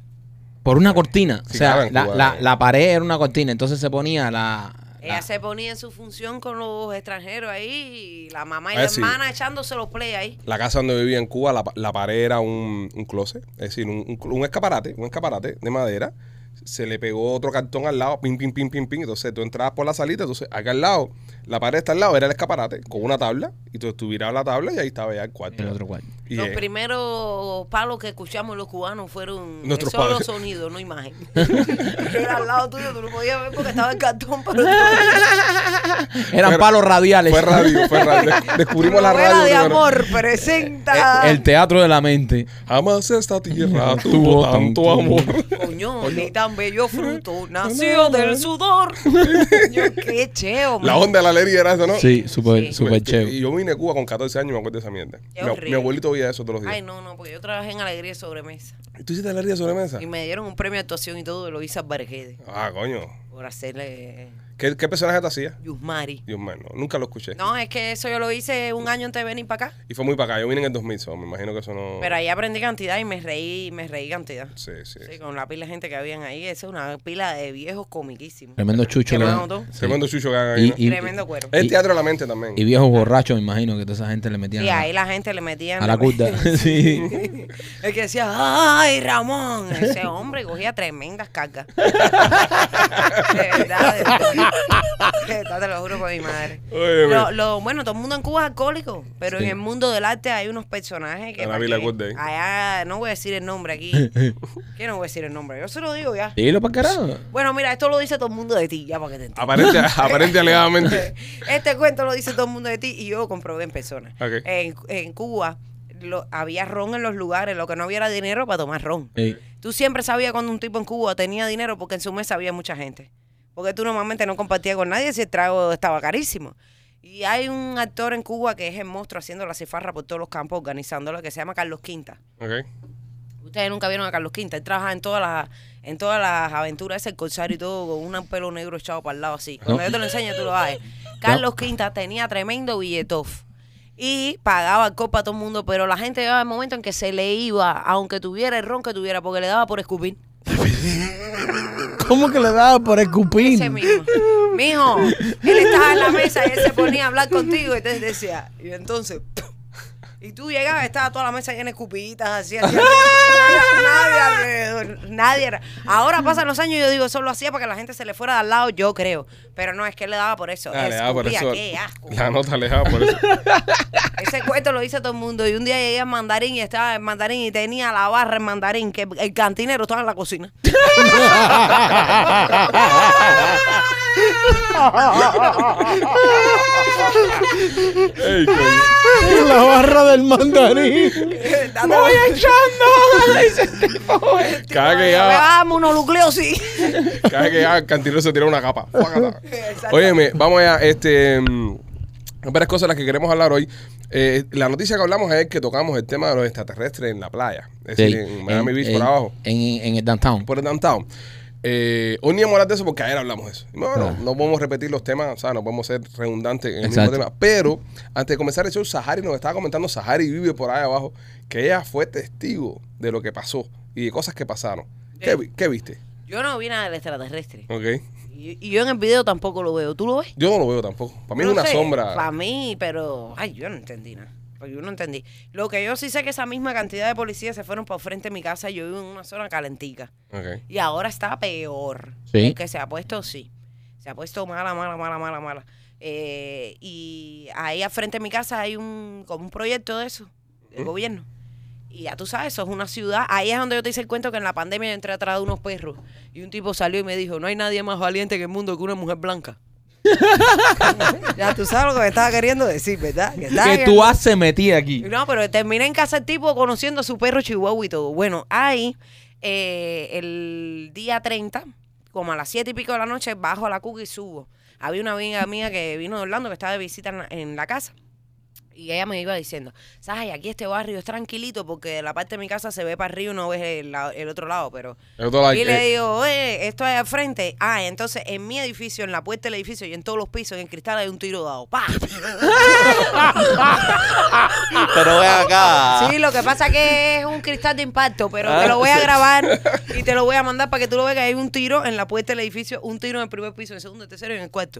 Por una cortina. Sí, o sea, claro, en la, Cuba, la, eh. la pared era una cortina. Entonces se ponía la. Ella la- se ponía en su función con los extranjeros ahí y la mamá y Ah, la sí. hermana echándose los play ahí. La casa donde vivía en Cuba, la, la pared era un, un closet, es decir, un, un, un escaparate, un escaparate de madera. Se le pegó otro cartón al lado, pim, pim, pim, pim, pim. Entonces tú entrabas por la salita, entonces acá al lado, la pared está al lado, era el escaparate con una tabla. Y tú estuvieras la tabla y ahí estaba ya el cuarto. el otro cuarto. Y, los eh, primeros palos que escuchamos los cubanos fueron Nuestros solo padres. sonidos, no imagen. Era al lado tuyo, tú lo podías ver porque estaba el cartón, pero Eran palos radiales. fue radio, fue radio. Des- Descubrimos la radio. de amor presenta. El teatro de la mente. Jamás esta tierra Tuvo tanto tanto amor. Coño, ni tan bello fruto nació del sudor. Coño, qué cheo, La man. onda de la era eso, ¿no? Sí, súper Sí. súper Y chévere. yo vine a Cuba con 14 años y me acuerdo de esa mierda. Qué Mi, mi abuelito veía eso todos los Ay, días. no, no, porque yo trabajé en Alegría de Sobremesa. ¿Tú hiciste alegría de sobremesa? Y me dieron un premio de actuación y todo de Loisa Barquede Ah, coño. por hacerle ¿Qué, qué personaje te hacía? Yusmari. No, nunca lo escuché. No, es que eso yo lo hice un año antes de venir para acá. Y fue muy para acá. Yo vine en el 2000, so, me imagino que eso no... Pero ahí aprendí cantidad y me reí, me reí cantidad. Sí, sí. Sí, con la pila de gente que habían ahí. Esa es una pila de viejos comiquísimos. Tremendo chucho. Mano, tú. Tremendo chucho que hagan ahí, Y- ¿no? y- Tremendo cuero. El y- teatro de la mente también. Y viejos borrachos, me imagino que toda esa gente le metían Y ahí la gente le metían... a la curda. sí. El que decía, ¡ay, Ramón! Ese hombre cogía tremendas cargas. de verdad, de verdad. Te lo juro por mi madre. Lo, lo- bueno, todo el mundo en Cuba es alcohólico, pero Sí. en el mundo del arte hay unos personajes que... Ana pa' Vila Day. Allá, no voy a decir el nombre aquí. ¿Qué no voy a decir el nombre? Yo se lo digo ya. Dilo para carajo. Bueno, mira, esto lo dice todo el mundo de ti, ya para que te entiendas. Aparente, aparente alegadamente. Este cuento lo dice todo el mundo de ti y yo lo comprobé en persona. Ok. En, en Cuba lo- había ron en los lugares, lo que no había era dinero para tomar ron. Tú siempre sabías cuando un tipo en Cuba tenía dinero porque en su mesa había mucha gente. Porque tú normalmente no compartías con nadie si el trago estaba carísimo. Y hay un actor en Cuba que es el monstruo haciendo la cifarra por todos los campos, organizándolo, que se llama Carlos Quinta. Ustedes nunca vieron a Carlos Quinta. Él trabaja en todas las, en todas las aventuras, ese el corsario y todo, con un pelo negro echado para el lado así. Cuando No. yo te lo enseño, tú lo vas Carlos Quinta tenía tremendo billetof. Y pagaba alcohol para todo el mundo, pero la gente llegaba el momento en que se le iba, aunque tuviera el ron que tuviera, porque le daba por escupir. ¿Cómo que le daba por escupir? Ese mismo. Mijo, él estaba en la mesa y él se ponía a hablar contigo y entonces decía, y entonces, y tú llegabas, estaba toda la mesa llena de escupiditas, así, así, nadie alrededor, nadie era. Ahora pasan los años y yo digo, eso lo hacía para que la gente se le fuera de al lado, yo creo, pero no, es que él le daba por eso, Ah, le daba por escupía, eso. qué asco. La nota le daba por eso. Ese cuento lo dice todo el mundo. Y un día llegué a mandarín y estaba en mandarín y tenía la barra en mandarín, que el cantinero estaba en la cocina. Ey, coño. La barra del mandarín. ¡Voy Cada vez que llegaba, Dame unos núcleos, sí. cada vez que llegaba, el cantinero se tiraba una capa. Exacto. Óyeme, vamos allá. Este, mm, hay varias cosas de las que queremos hablar hoy. Eh, la noticia que hablamos es que tocamos el tema de los extraterrestres en la playa. Es decir, en Miami Beach, por abajo. En, en el downtown. por el downtown. Eh, hoy ni vamos a hablar de eso porque ayer hablamos de eso. No, no, Ah. no podemos repetir los temas, o sea, no podemos ser redundantes en el Exacto. mismo tema. Pero antes de comenzar el show, Sahari nos estaba comentando, Sahari vive por ahí abajo, que ella fue testigo de lo que pasó y de cosas que pasaron. ¿Qué, Eh. vi- qué viste? Yo no vi nada del extraterrestre. Ok. Y, y yo en el video tampoco lo veo. ¿Tú lo ves? Yo no lo veo tampoco. Para mí es una sé, sombra. Para mí, pero. Ay, yo no entendí nada. Pues yo no entendí. Lo que yo sí sé que esa misma cantidad de policías se fueron por frente de mi casa. Yo vivo en una zona calentica. Y ahora está peor. Sí. El que se ha puesto, sí. Se ha puesto mala, mala, mala, mala, mala. Eh, y ahí al frente de mi casa hay un, como un proyecto de eso, del gobierno. Y ya tú sabes, eso es una ciudad. Ahí es donde yo te hice el cuento que en la pandemia yo entré atrás de unos perros. Y un tipo salió y me dijo, no hay nadie más valiente en el mundo que una mujer blanca. ya tú sabes lo que me estaba queriendo decir, ¿verdad? Que, Que tú haces metida aquí. no, pero terminé en casa el tipo conociendo a su perro chihuahua y todo. Bueno, ahí, eh, el día 30, como a las 7 y pico de la noche, bajo a la cuca y subo. Había una amiga mía que vino de Orlando, que estaba de visita en la, en la casa. Y ella me iba diciendo, ¿sabes? Aquí este barrio es tranquilito porque de la parte de mi casa se ve para arriba y no ves el, la- el otro lado, pero... El otro lado, Y eh, le digo, oye, esto es al frente. Ah, entonces en mi edificio, en la puerta del edificio y en todos los pisos, en el cristal hay un tiro dado. ¡Pah! Pero ven acá. Sí, lo que pasa que es un cristal de impacto, pero Ah, te lo voy a grabar y te lo voy a mandar para que tú lo veas que hay un tiro en la puerta del edificio, un tiro en el primer piso, en el segundo, en el tercero y en el cuarto.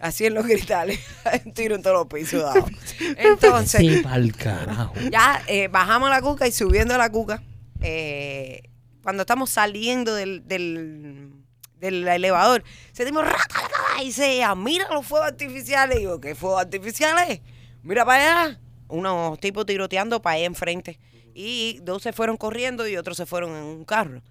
Así en los cristales. Un tiro en todos los pisos. dado. Entonces, Sí, pa'l carajo. ya eh, bajamos la cuca y subiendo la cuca, eh, cuando estamos saliendo del, del, del elevador, sentimos rata y "Ah, mira los fuegos artificiales. Y digo, ¿qué fuegos artificiales? Mira para allá. Unos tipos tiroteando para allá enfrente. Y dos se fueron corriendo y otros se fueron en un carro.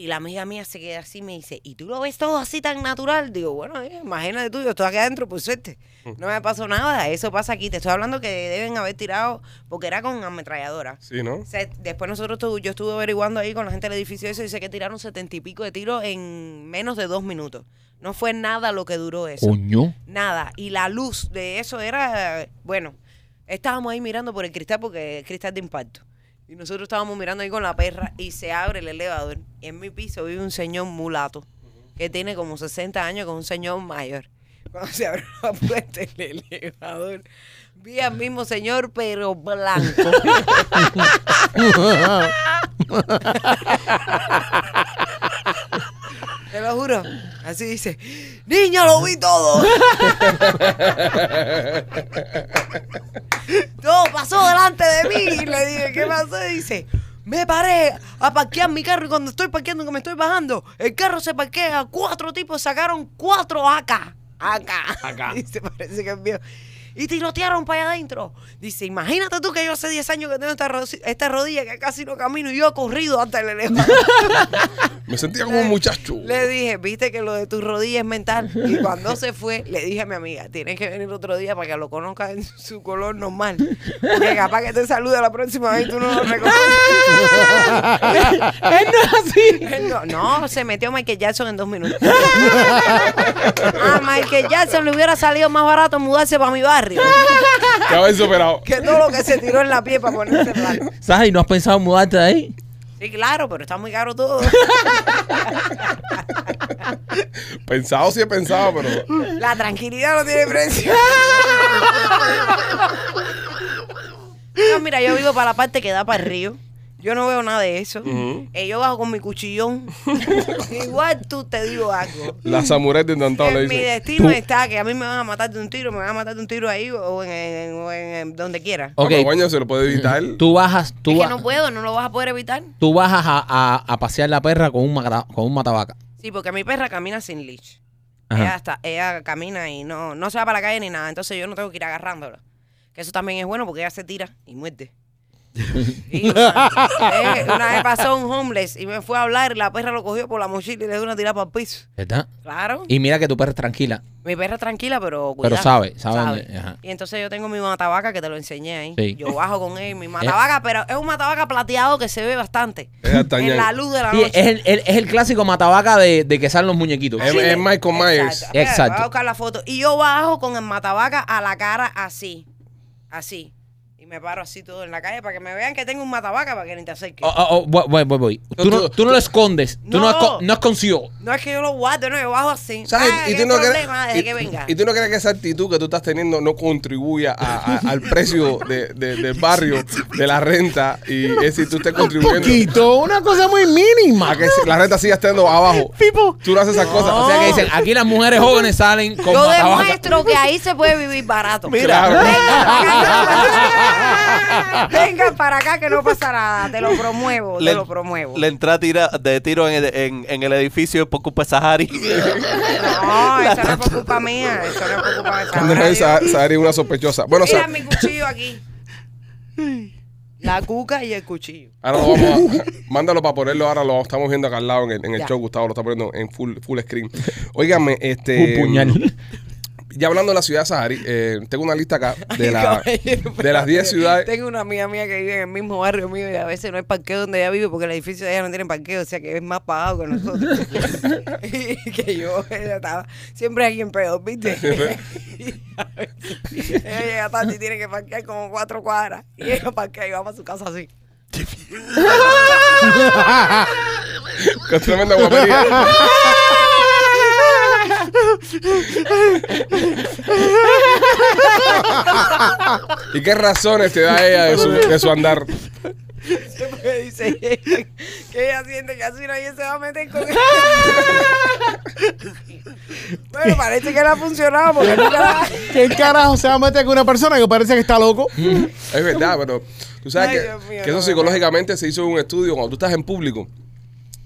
Y la amiga mía se queda así y me dice, ¿y tú lo ves todo así tan natural? Digo, bueno, eh, imagínate tú, yo estoy aquí adentro, por suerte. No me pasó nada, eso pasa aquí. Te estoy hablando que deben haber tirado, porque era con ametralladora. Sí, ¿no? Se- después nosotros, tu- yo estuve averiguando ahí con la gente del edificio eso y dice que tiraron setenta y pico de tiros en menos de dos minutos. No fue nada lo que duró eso. Coño. Nada. Y la luz de eso era, bueno, estábamos ahí mirando por el cristal porque es cristal de impacto. Y nosotros estábamos mirando ahí con la perra y se abre el elevador. Y en mi piso vive un señor mulato que tiene como 60 años con un señor mayor. Cuando se abrió la puerta del elevador, vi al mismo señor pero blanco. Te lo juro. Así dice, niño, lo vi todo. todo pasó delante de mí. Y le dije, ¿qué pasó? Y dice, me paré a parquear mi carro y cuando estoy parqueando, que me estoy bajando, el carro se parquea. Cuatro tipos sacaron cuatro acá. Acá. Acá. Y se parece que es mío. Y tirotearon para allá adentro. Dice, imagínate tú que yo hace 10 años que tengo esta, ro- esta rodilla que casi no camino y yo he corrido hasta el elevador. Me sentía como un muchacho. Le dije, viste que lo de tu rodilla es mental. Y cuando se fue, le dije a mi amiga, tienes que venir otro día para que lo conozcas en su color normal. Porque capaz que te salude la próxima vez y tú no lo reconoces. Él no es así. No, no, se metió Michael Jackson en dos minutos. A Michael Jackson le hubiera salido más barato mudarse para mi barrio Que haber superado. que todo lo que se tiró en la piel para ponerse blanco. ¿Sabes? ¿No has pensado en mudarte de ahí? Sí, claro, pero está muy caro todo. Pensado sí he pensado, pero. La tranquilidad no tiene precio. No, mira, yo vivo para la parte que da para el río. Yo no veo nada de eso. Eh, yo bajo con mi cuchillón. Igual tú te digo algo. La samurai de Intentado le En mi dice. destino Tú- está que a mí me van a matar de un tiro, me van a matar de un tiro ahí o en, en- o en- en donde quiera. Ok. coño, se lo puede evitar. Tú bajas, tú, es que no puedo, no lo vas a poder evitar. tú bajas a, a- a pasear la perra con un, mata- con un matabaca. Sí, porque mi perra camina sin leash. Ajá. Ella, está, ella camina y no, no se va para la calle ni nada. Entonces yo no tengo que ir agarrándola. Que eso también es bueno porque ella se tira y muerde. Y una, eh, una vez pasó un homeless y me fue a hablar y la perra lo cogió por la mochila y le dio una tirada para el piso. ¿Verdad? Claro. Y mira que tu perra es tranquila. Mi perra es tranquila, pero Pero sabe, sabe dónde- ajá. Y entonces yo tengo mi matabaca que te lo enseñé ahí. Sí. Yo bajo con él, mi matabaca, pero es un matabaca plateado que se ve bastante. Es. En la luz de la Sí, noche. es, el, el- es el clásico matabaca de, de que salen los muñequitos. Es- es Michael Myers. Exacto. Exacto. Voy a buscar la foto. Y yo bajo con el matabaca a la cara así. Así. Me paro así todo en la calle para que me vean que tengo un matabaca para que ni te acerques. Oh, oh, oh, voy, voy, voy, voy. Tú, Tú- no, tú- tú no lo escondes. Tú no, No. esco- no escondió. No es que yo lo guarde, no, yo bajo así. ¿Sabes? Ah, y, ¿qué tú no crees, problema desde y- que venga? y tú no crees que esa actitud que tú estás teniendo no contribuye a- a- al precio de, de- del barrio, de la renta, y es decir, tú estés contribuyendo Poquito, una cosa muy mínima. a que la renta siga estando abajo. Tipo, Tú no haces esas cosas. O sea que dicen, aquí las mujeres jóvenes salen con Yo matabaca. demuestro que ahí se puede vivir barato. Mira. Claro. Venga para acá que no pasa nada. Te lo promuevo, te Le, lo promuevo. le entré a tira, de tiro en el, en, en el edificio por culpa de Sahari. No, eso no es por culpa mía. Eso no es por culpa de Cuando no es Sahari una sospechosa. Bueno, Mira mi cuchillo aquí. La cuca y el cuchillo. ahora lo vamos a. Mándalo para ponerlo. Ahora lo estamos viendo acá al lado en el, en el Ya. show. Gustavo lo está poniendo en full, full screen. Óigame, este. Un puñal. Ya hablando de la ciudad de Sahari, eh, tengo una lista acá de, la, Caballero, de las 10 ciudades. Tengo una amiga mía que vive en el mismo barrio mío y a veces no hay parqueo donde ella vive porque el edificio de ella no tiene parqueo, o sea que es más pagado que nosotros. y que yo ella estaba siempre aquí en pedo, ¿viste? A ella llega tarde y tiene que parquear como cuatro cuadras y ella parquea y va para su casa así. Es tremenda guapería. ¿Y qué razones te da ella de su, de su andar? Porque dice ella que ella siente que así nadie se va a meter con ella. bueno, parece que le ha funcionado porque nunca la- ¿Qué carajo se va a meter con una persona que parece que está loco? Es verdad, pero tú sabes Ay, que, Dios mío, que eso no, psicológicamente se hizo un estudio cuando tú estás en público.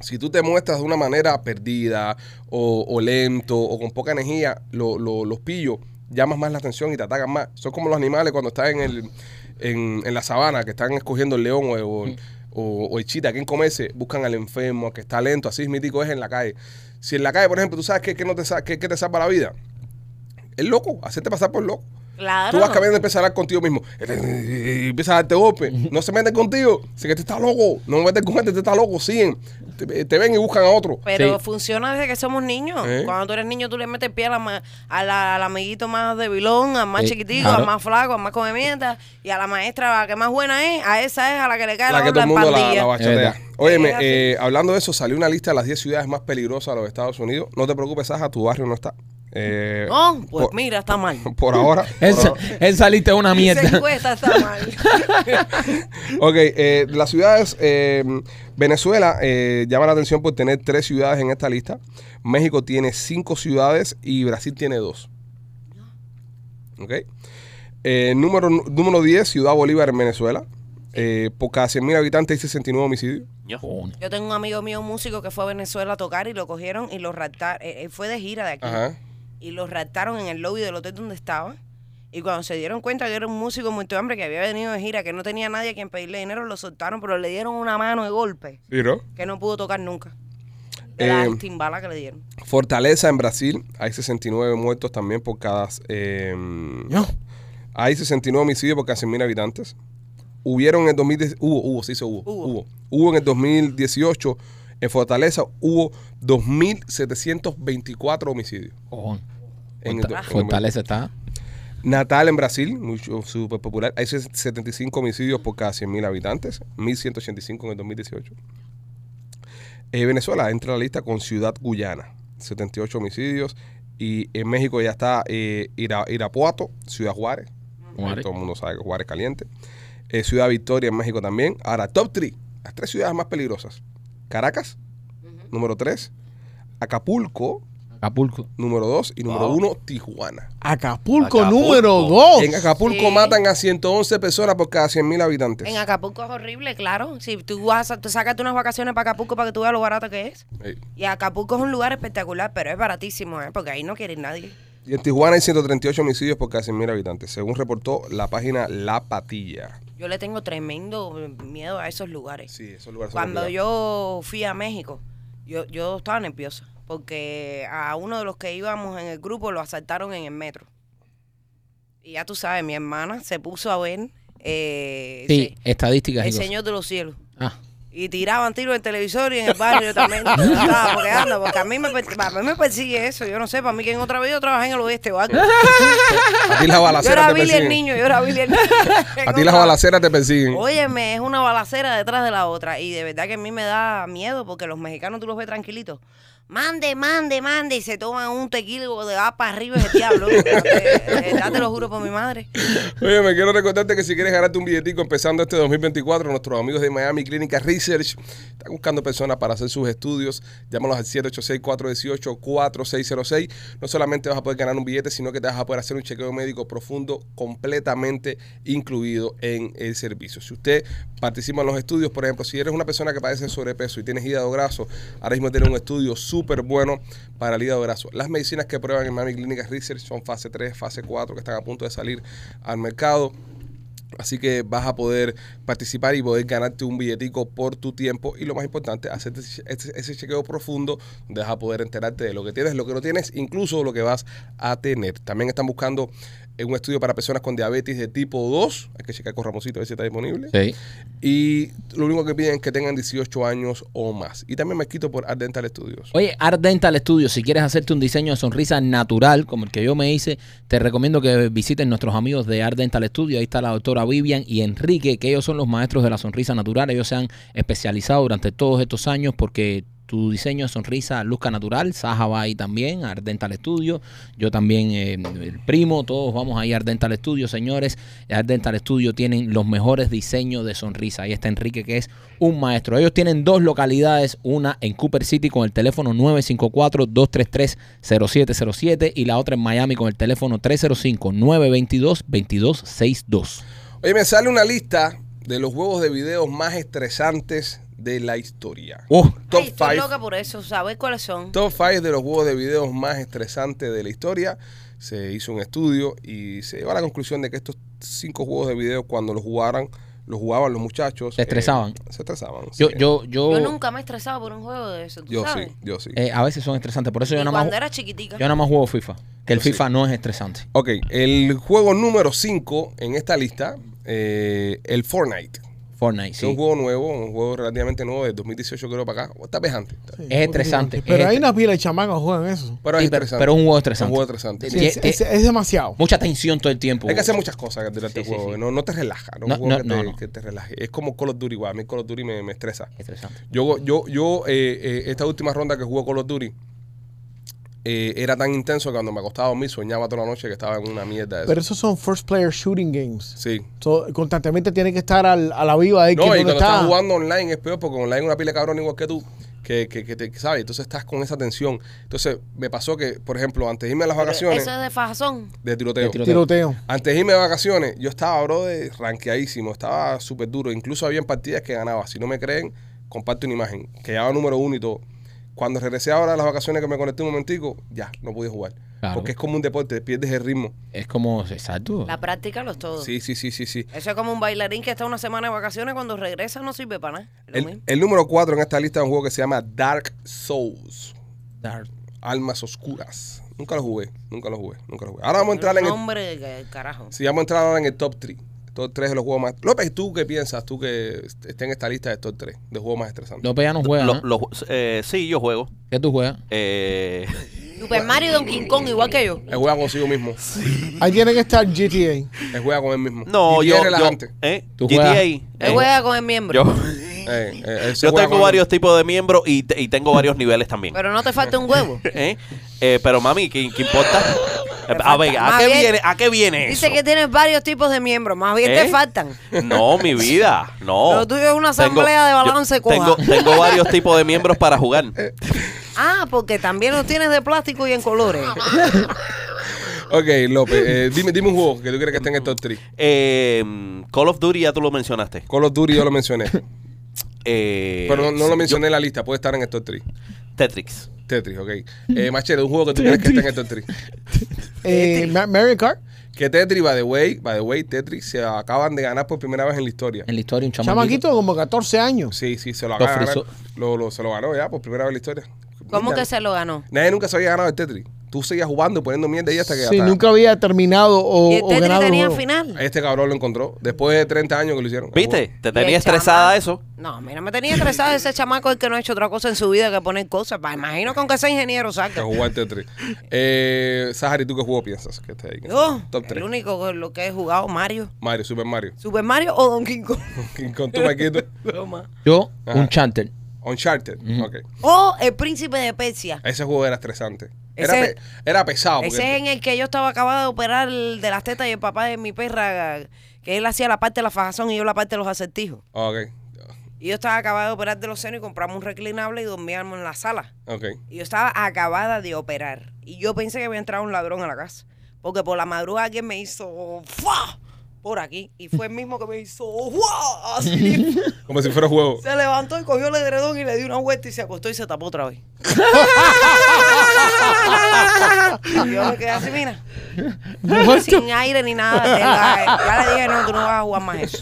Si tú te muestras de una manera perdida o, o lento o con poca energía, lo- lo- los pillos llamas más la atención y te atacan más. Son como los animales cuando están en, el, en, en la sabana, que están escogiendo el león o, o, o- o el chita, quien comerse, buscan al enfermo, al que está lento, así es mítico es en la calle. Si en la calle, por ejemplo, tú sabes que, que no te, que, que te salva la vida, el loco, hacerte pasar por loco. Claro. Tú vas caminando y empiezas a hablar contigo mismo. Y empiezas a darte golpe. No se meten contigo. Si que te está loco. No me metes con gente, te está loco. Siguen. Te, te ven y buscan a otro. Pero Sí. funciona desde que somos niños. ¿Eh? Cuando tú eres niño, tú le metes pie a la ma- a la- al amiguito más debilón, al más Sí, chiquitico, claro. al más flaco, al más come mierda. Y a la maestra, la que más buena es, a esa es a la que le cae la, La que todo el mundo la, la bachatea. Óyeme, eh, hablando de eso, salió una lista de las 10 ciudades más peligrosas de los Estados Unidos. No te preocupes, Saja, tu barrio no está. Eh, No, pues por, mira, está mal. por ahora. Él, saliste una mierda. encuesta está mal. Ok, eh, las ciudades, eh, Venezuela eh, llama la atención por tener tres ciudades en esta lista. México tiene cinco ciudades y Brasil tiene dos. Ok. Eh, número, número 10, Ciudad Bolívar en Venezuela. Eh, por cada 100.000 habitantes hay 69 homicidios. Yo tengo un amigo mío, un músico, que fue a Venezuela a tocar y lo cogieron y lo raptaron. Él fue de gira de aquí. Ajá. Y lo raptaron en el lobby del hotel donde estaba. Y cuando se dieron cuenta que era un músico muy hambre que había venido de gira, que no tenía nadie a quien pedirle dinero, lo soltaron, pero le dieron una mano de golpe ¿Sí, no? que no pudo tocar nunca. De la Eh, timbala que le dieron. Fortaleza en Brasil, hay 69 muertos también por cada... eh, No. hay 69 homicidios por cada 100.000 habitantes. Hubieron en el 2010, hubo, hubo, sí, se hubo, Hubo. hubo. Hubo en el 2018, en Fortaleza, hubo 2.724 homicidios. Cojón. En Fortaleza está. Natal en Brasil, mucho súper popular. Hay 75 homicidios por cada 100.000 habitantes, 1.185 en el 2018. Eh, Venezuela entra a la lista con Ciudad Guyana, 78 homicidios. Y en México ya está eh, Ira- Irapuato, Ciudad Juárez. Juárez. Todo el mundo sabe que Juárez es caliente. Eh, Ciudad Victoria en México también. Ahora, top 3, las tres ciudades más peligrosas. Caracas, número 3. Acapulco, Acapulco. número 2. Y número Wow. 1, Tijuana. Acapulco, Acapulco. número 2. En Acapulco Sí. matan a 111 personas por cada 100 mil habitantes. En Acapulco es horrible, claro. Si tú vas a, tú sácate unas vacaciones para Acapulco para que tú veas lo barato que es. Sí. Y Acapulco es un lugar espectacular, pero es baratísimo, ¿eh? Porque ahí no quiere ir nadie. Y en Tijuana hay 138 homicidios por cada 100 mil habitantes, según reportó la página La Patilla. Yo le tengo tremendo miedo a esos lugares. Sí, esos lugares son Cuando complicados. yo fui a México, yo, yo estaba nerviosa porque a uno de los que íbamos en el grupo lo asaltaron en el metro. Y ya tú sabes, mi hermana se puso a ver eh, Sí, se- estadísticas El. Señor de los Cielos. Ah, Y tiraban tiros en el televisor y en el barrio también. Estábamos quedando, porque a mí, me, a mí me persigue eso. Yo no sé, para mí que en otra vida yo trabajé en el oeste o algo. A ti las Yo balaceras era te Billy el niño, yo era Billy el niño. A ti las balaceras te persiguen. Óyeme, es una balacera detrás de la otra. Y de verdad que a mí me da miedo porque los mexicanos tú los ves tranquilitos. Mande, mande, mande. Y se toman un tequila de va para arriba ese diablo. De verdad te lo juro por mi madre. Oye, me quiero recordarte que si quieres ganarte un billetico empezando este 2024, nuestros amigos de Miami Clínica Research están buscando personas para hacer sus estudios. Llámalos al 786-418-4606. No solamente vas a poder ganar un billete, sino que te vas a poder hacer un chequeo médico profundo completamente incluido en el servicio. Si usted participa en los estudios, por ejemplo, si eres una persona que padece sobrepeso y tienes hígado graso, ahora mismo tienes un estudio súper bueno para el hígado graso. Las medicinas que prueban en Miami Clinic Research son fase 3, fase 4, que están a punto de salir al mercado. Así que vas a poder participar y poder ganarte un billetico por tu tiempo. Y lo más importante, hacerte ese chequeo profundo donde vas a poder enterarte de lo que tienes, lo que no tienes, incluso lo que vas a tener. También están buscando eh, un estudio para personas con diabetes de tipo 2. Hay que checar con Ramosito a ver si está disponible. sí. Y lo único que piden es que tengan 18 años o más. Y también me quito por Art Dental Studios. Oye, Art Dental Studio, si quieres hacerte un diseño de sonrisa natural, como el que yo me hice, te recomiendo que visiten nuestros amigos de Art Dental Studio. Ahí está la doctora Vivian y Enrique, que ellos son los maestros de la sonrisa natural. Ellos se han especializado durante todos estos años porque tu diseño de sonrisa luzca natural. Saja va ahí también, Art Dental Studio. Yo también, eh, el primo, todos vamos ahí a Art Dental Studio, señores. Art Dental Studio tienen los mejores diseños de sonrisa. Ahí está Enrique, que es un maestro. Ellos tienen dos localidades, una en Cooper City con el teléfono 954-233-0707 y la otra en Miami con el teléfono 305-922-2262. Oye, me sale una lista de los juegos de videos más estresantes de la historia. Uh, Top Ay, estoy 5 loca por eso, ¿sabes cuáles son? Top 5 de los juegos de videos más estresantes de la historia. Se hizo un estudio y se llegó a la conclusión de que estos cinco juegos de video, cuando los jugaran, los jugaban los muchachos. Se estresaban. eh, se estresaban. yo, sí. yo, yo, Yo nunca me he estresado por un juego de eso, ¿tú Yo sí, yo sí. eh, a veces son estresantes. Por eso Y yo nada, más, cuando era chiquitica. yo nada más juego FIFA. Que el Yo sí. FIFA no es estresante. Ok, el juego número 5 en esta lista, eh, el Fortnite. Fortnite, Es un sí. juego nuevo, un juego relativamente nuevo de 2018 creo para acá. O Está vejante. Sí, Es estresante, Pero es hay estre- una pila de chamacos que juegan eso. Pero Sí, es pero, estresante. pero es un juego Es un estresante. juego estresante. Sí, es, tie- es- es demasiado. Mucha tensión todo el tiempo. Hay que hacer muchas cosas durante el Sí, sí, juego. sí. No, no te relaja. No, No, es un juego no, que, no, te, no. que te relaje. Es como Call of Duty. igual. A mí Call of Duty me, me estresa. Estresante. Yo, yo, yo eh, eh, esta última ronda que jugó Call of Duty eh, era tan intenso que cuando me acostaba a dormir soñaba toda la noche que estaba en una mierda de eso. Pero esos son first player shooting games. Sí. So, constantemente tiene que estar al- a la viva de que No, y cuando está. estás jugando online es peor porque online una pila de cabrón igual que tú. Que, que, que te, ¿sabes? Entonces estás con esa tensión. Entonces me pasó que, por ejemplo, antes de irme a las Pero vacaciones Eso es de fajazón. de tiroteo, De tiroteo. Tiroteo. antes de irme de vacaciones, yo estaba, bro, de ranqueadísimo, estaba súper duro. Incluso había partidas que ganaba. Si no me creen, comparto una imagen. Que llevaba número uno y todo. Cuando regresé ahora a las vacaciones que me conecté un momentico, ya, no pude jugar. Claro. Porque es como un deporte, pierdes el ritmo. Es como, exacto. La práctica lo es todo. Sí, sí, sí, sí, sí. Eso es como un bailarín que está una semana de vacaciones, cuando regresa no sirve para nada. El, el número 4 en esta lista es un juego que se llama Dark Souls. Dark. Almas Oscuras. Nunca lo jugué, nunca lo jugué, nunca lo jugué. Ahora vamos a entrar en el, Hombre, carajo. sí, vamos a entrar ahora en el top 3. Top 3 de los juegos más... López, ¿tú qué piensas? Tú que estés en esta lista de top 3 de juegos más estresantes. López ya no juega, Lo- ¿no? lo- eh, sí, yo juego. ¿Qué tú juegas? Eh, Super Mario y Donkey Kong, igual que yo. Él juega consigo mismo. Ahí tiene que estar GTA. Él juega con él mismo. no, Y yo, es yo relajante. ¿eh? ¿Tú GTA. juegas? eh, Él juega con el miembro. yo, Eh, eh, él se yo juega tengo con- varios tipos de miembros y, te- y tengo varios niveles también. Pero no te falta un huevo. ¿Eh? Eh, pero mami, ¿qué, qué importa? Te A ver. ¿a qué, bien, viene, ¿a qué viene Dice eso? que tienes varios tipos de miembros, más bien ¿Eh? te faltan. No, mi vida, no. Lo tuyo es una Tengo- asamblea de yo balance tengo, coja. tengo varios tipos de miembros para jugar. Ah, porque también los tienes de plástico y en colores. Ok, López, eh, dime, dime un juego que tú crees que esté en el top 3. Eh, Call of Duty ya tú lo mencionaste. Call of Duty yo lo mencioné. Eh, Pero no, no lo yo- mencioné en la lista, puede estar en el top 3. Tetris. Tetris, ok. Eh, Machete, un juego que tú crees que esté en el top 3. Eh, Ma- Mario Kart. Que Tetris, by the way, by the way, Tetris se acaban de ganar por primera vez en la historia. En la historia un chamaquito. Chamaquito como 14 años. Sí, sí, se lo Lo acaba de ganar. frizó. Lo, lo- se lo ganó ya por primera vez en la historia. ¿Cómo Mira, que se lo ganó? Nadie nunca se había ganado el Tetris. Tú seguías jugando y poniendo mierda y hasta que Sí, hasta- nunca había terminado o, ¿Y el o Tetris ganado el tenía juego. final? Este cabrón lo encontró después de 30 años que lo hicieron. ¿Viste? Te tenía estresada chama- eso. No, mira, me tenía estresada ese chamaco el que no ha hecho otra cosa en su vida que poner cosas. Pa, imagino que aunque sea ingeniero, Que saca. jugar Tetris. Eh, Sahari, ¿tú qué juego piensas? Que esté ahí. Yo, Top el 3. único con lo que he jugado, Mario. Mario, Super Mario. ¿Super Mario o Donkey Kong? Con tu maquito. Yo, Ajá. un chanter. Uncharted. Ok. O El Príncipe de Persia. Ese juego era estresante. Era, Ese- pe- era pesado. porque- Ese es en el que yo estaba acabado de operar el de las tetas y el papá de mi perra, que él hacía la parte de la fajazón y yo la parte de los acertijos. Ok. Y yo estaba acabada de operar de los senos y compramos un reclinable y dormíamos en la sala. Ok. Y yo estaba acabada de operar. Y yo pensé que había entrado un ladrón a la casa. Porque por la madrugada alguien me hizo ¡fua! por aquí. Y fue el mismo que me hizo ¡fua! así. Como si fuera juego. se levantó y cogió el edredón y le dio una vuelta y se acostó y se tapó otra vez. y yo me quedé así, mira. Sin aire ni nada. Le dije, no, tú no vas a jugar más eso.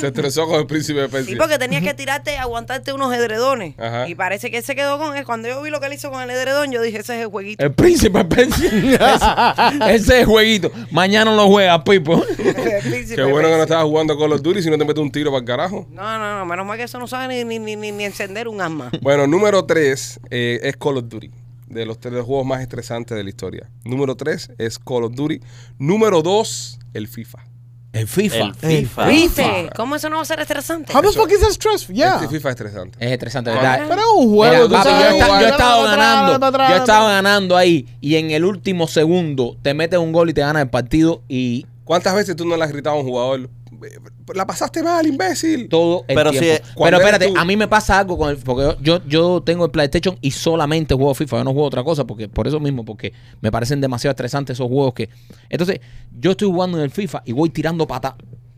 Se estresó con el príncipe de Persia. Sí, porque tenías que tirarte y aguantarte unos edredones. Ajá. Y parece que él se quedó con él. Cuando yo vi lo que él hizo con el edredón, yo dije, ese es el jueguito. El príncipe Persia. ese, ese es el jueguito. Mañana lo juega, Pipo. Qué bueno que no estabas jugando Call of Duty si no te metes un tiro para el carajo. No, no, no, menos mal que eso no sabe ni, ni, ni, ni- ni encender un arma. Bueno, número 3 es Call of Duty. De los tres juegos más estresantes de la historia. Número 3 es Call of Duty. Número 2, el FIFA. El FIFA. El FIFA. ¿Viste? ¿Cómo eso no va a ser estresante? How the fuck is that stressful? Yeah. Este FIFA es estresante. Es estresante, ¿verdad? Pero es un juego. Mira, papi, yo, igual. yo atrás, ganando. Yo para- ganando ahí. Y en el último segundo te metes un gol y te ganas el partido. Y ¿Cuántas veces tú no le has gritado a un jugador? La pasaste mal, imbécil. todo el Pero tiempo. si- Pero espérate, tú- a mí me pasa algo con el. Porque yo, yo tengo el PlayStation y solamente juego FIFA. Yo no juego otra cosa. porque Por eso mismo, porque me parecen demasiado estresantes esos juegos que. Entonces, yo estoy jugando en el FIFA y voy tirando patas.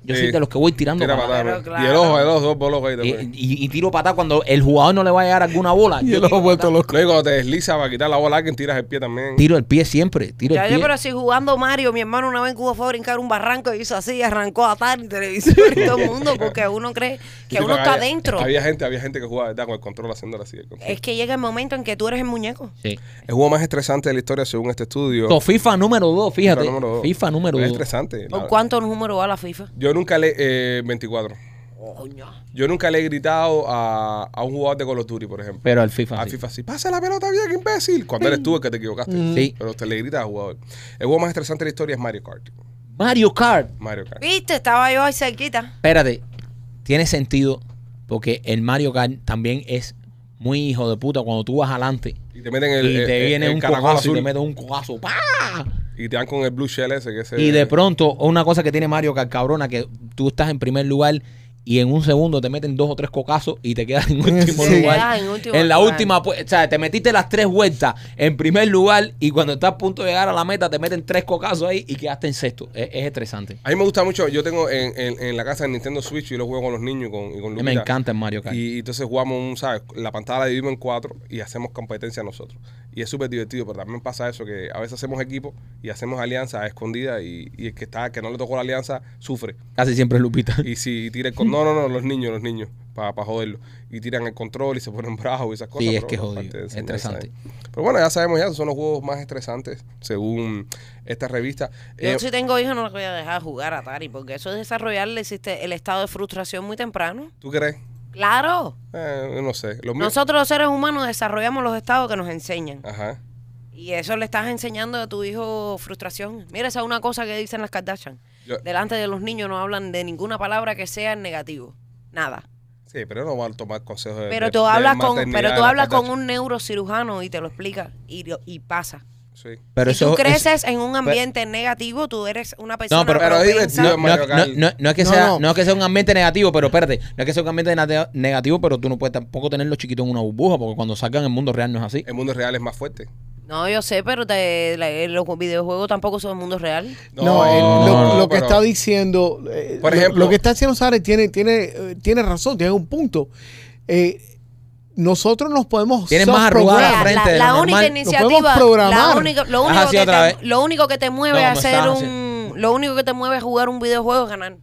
Yo Sí. soy de los que voy tirando Tira patada. Y el ojo, el ojo, dos bolos ahí Y, también. y- y tiro cuando el jugador no le va a llegar alguna bola. Y Yo el ojo vuelto loco. Cuando te desliza para quitar la bola a alguien, tiras el pie también. Tiro el pie siempre. Tiro Ya, el yo, pie. pero si jugando Mario, mi hermano una vez en Cuba fue a brincar un barranco y hizo así, y arrancó a atar y televisor y todo el mundo, porque uno cree que uno está había- adentro. Había gente, había gente que jugaba ¿verdad? con el control haciéndolo así. el control. Es que llega el momento en que tú eres el muñeco. Sí. El juego más estresante de la historia según este estudio. So, FIFA número 2, fíjate. FIFA número dos. FIFA número Es 2. estresante. ¿Por la- cuántos números va la FIFA? Yo nunca le... Eh, 24. Yo nunca le he gritado a, a un jugador de Call of Duty, por ejemplo. Pero el FIFA. a sí. FIFA sí. Pasa la pelota bien, imbécil. Cuando eres tú el que te equivocaste. Sí. Pero usted le grita al jugador. El juego más estresante de la historia es Mario Kart. Mario Kart. Mario Kart. ¿Viste? Estaba yo ahí cerquita. Espérate. Tiene sentido porque el Mario Kart también es muy hijo de puta cuando tú vas adelante Y te meten el, y te el- viene el un cojazo y te mete un cojazo. ¡Pah! Y te dan con el blue shell ese que ese... Y de pronto, una cosa que tiene Mario Kart cabrona, que tú estás en primer lugar y en un segundo te meten dos o tres cocazos y te quedas en último Sí. lugar. Quedas en último en la lugar. última, pu- o sea, te metiste las tres vueltas en primer lugar y cuando estás a punto de llegar a la meta te meten tres cocazos ahí y quedaste en sexto. Es, es estresante. A mí me gusta mucho, yo tengo en, en- en la casa el Nintendo Switch y lo juego con los niños y con, y con Lupita. me encanta el Mario Kart. Y, y entonces jugamos, un, ¿sabes? La pantalla la dividimos en cuatro y hacemos competencia nosotros. Y es súper divertido, pero también pasa eso, que a veces hacemos equipo y hacemos alianza a escondida y, y el que está, que no le tocó la alianza, sufre. Casi siempre es Lupita. Y si tira el con- no, no, no, los niños, los niños, para joderlo. Y tiran el control y se ponen bravos y esas cosas. Sí, es pero que jodido, parte de es enseñanza, estresante. ¿eh? Pero bueno, ya sabemos ya, son los juegos más estresantes, según esta revista. Yo Eh, si tengo hijos no los voy a dejar jugar a Atari porque eso es desarrollarle existe el estado de frustración muy temprano. ¿Tú crees? Claro. Eh, no sé. Míos- Nosotros los seres humanos desarrollamos los estados que nos enseñan. Ajá. Y eso le estás enseñando a tu hijo frustración. Mira, esa es una cosa que dicen las Kardashian. Yo- Delante de los niños no hablan de ninguna palabra que sea en negativo. Nada. Sí, pero no van a tomar consejos de Pero de- tú de hablas con, maternidad pero tú las hablas con Kardashian. un neurocirujano y te lo explica y, lo- y pasa. Sí. Pero si eso tú es- creces en un ambiente negativo, tú eres una persona pero- pero es propensa- divertido, no, no, Mario no, Kart. no- no es que No, sea, no. no es que sea un ambiente negativo, pero espérate, no es que sea un ambiente negativo, pero tú no puedes tampoco tenerlos chiquitos en una burbuja, porque cuando salgan el mundo real no es así. El mundo real es más fuerte. No, yo sé, pero te- la- los videojuegos tampoco son el mundo real. No, no, lo, no, lo que pero- está diciendo, eh, Por lo- ejemplo- lo, que está diciendo Sara tiene, tiene, eh, tiene razón, tiene un punto. Eh, nosotros nos podemos Tienes más arrugada la frente la, la normal. única iniciativa, la única- lo, único que te, lo único que te mueve No, a hacer estás un, lo único que te mueve a jugar un videojuego es ganar.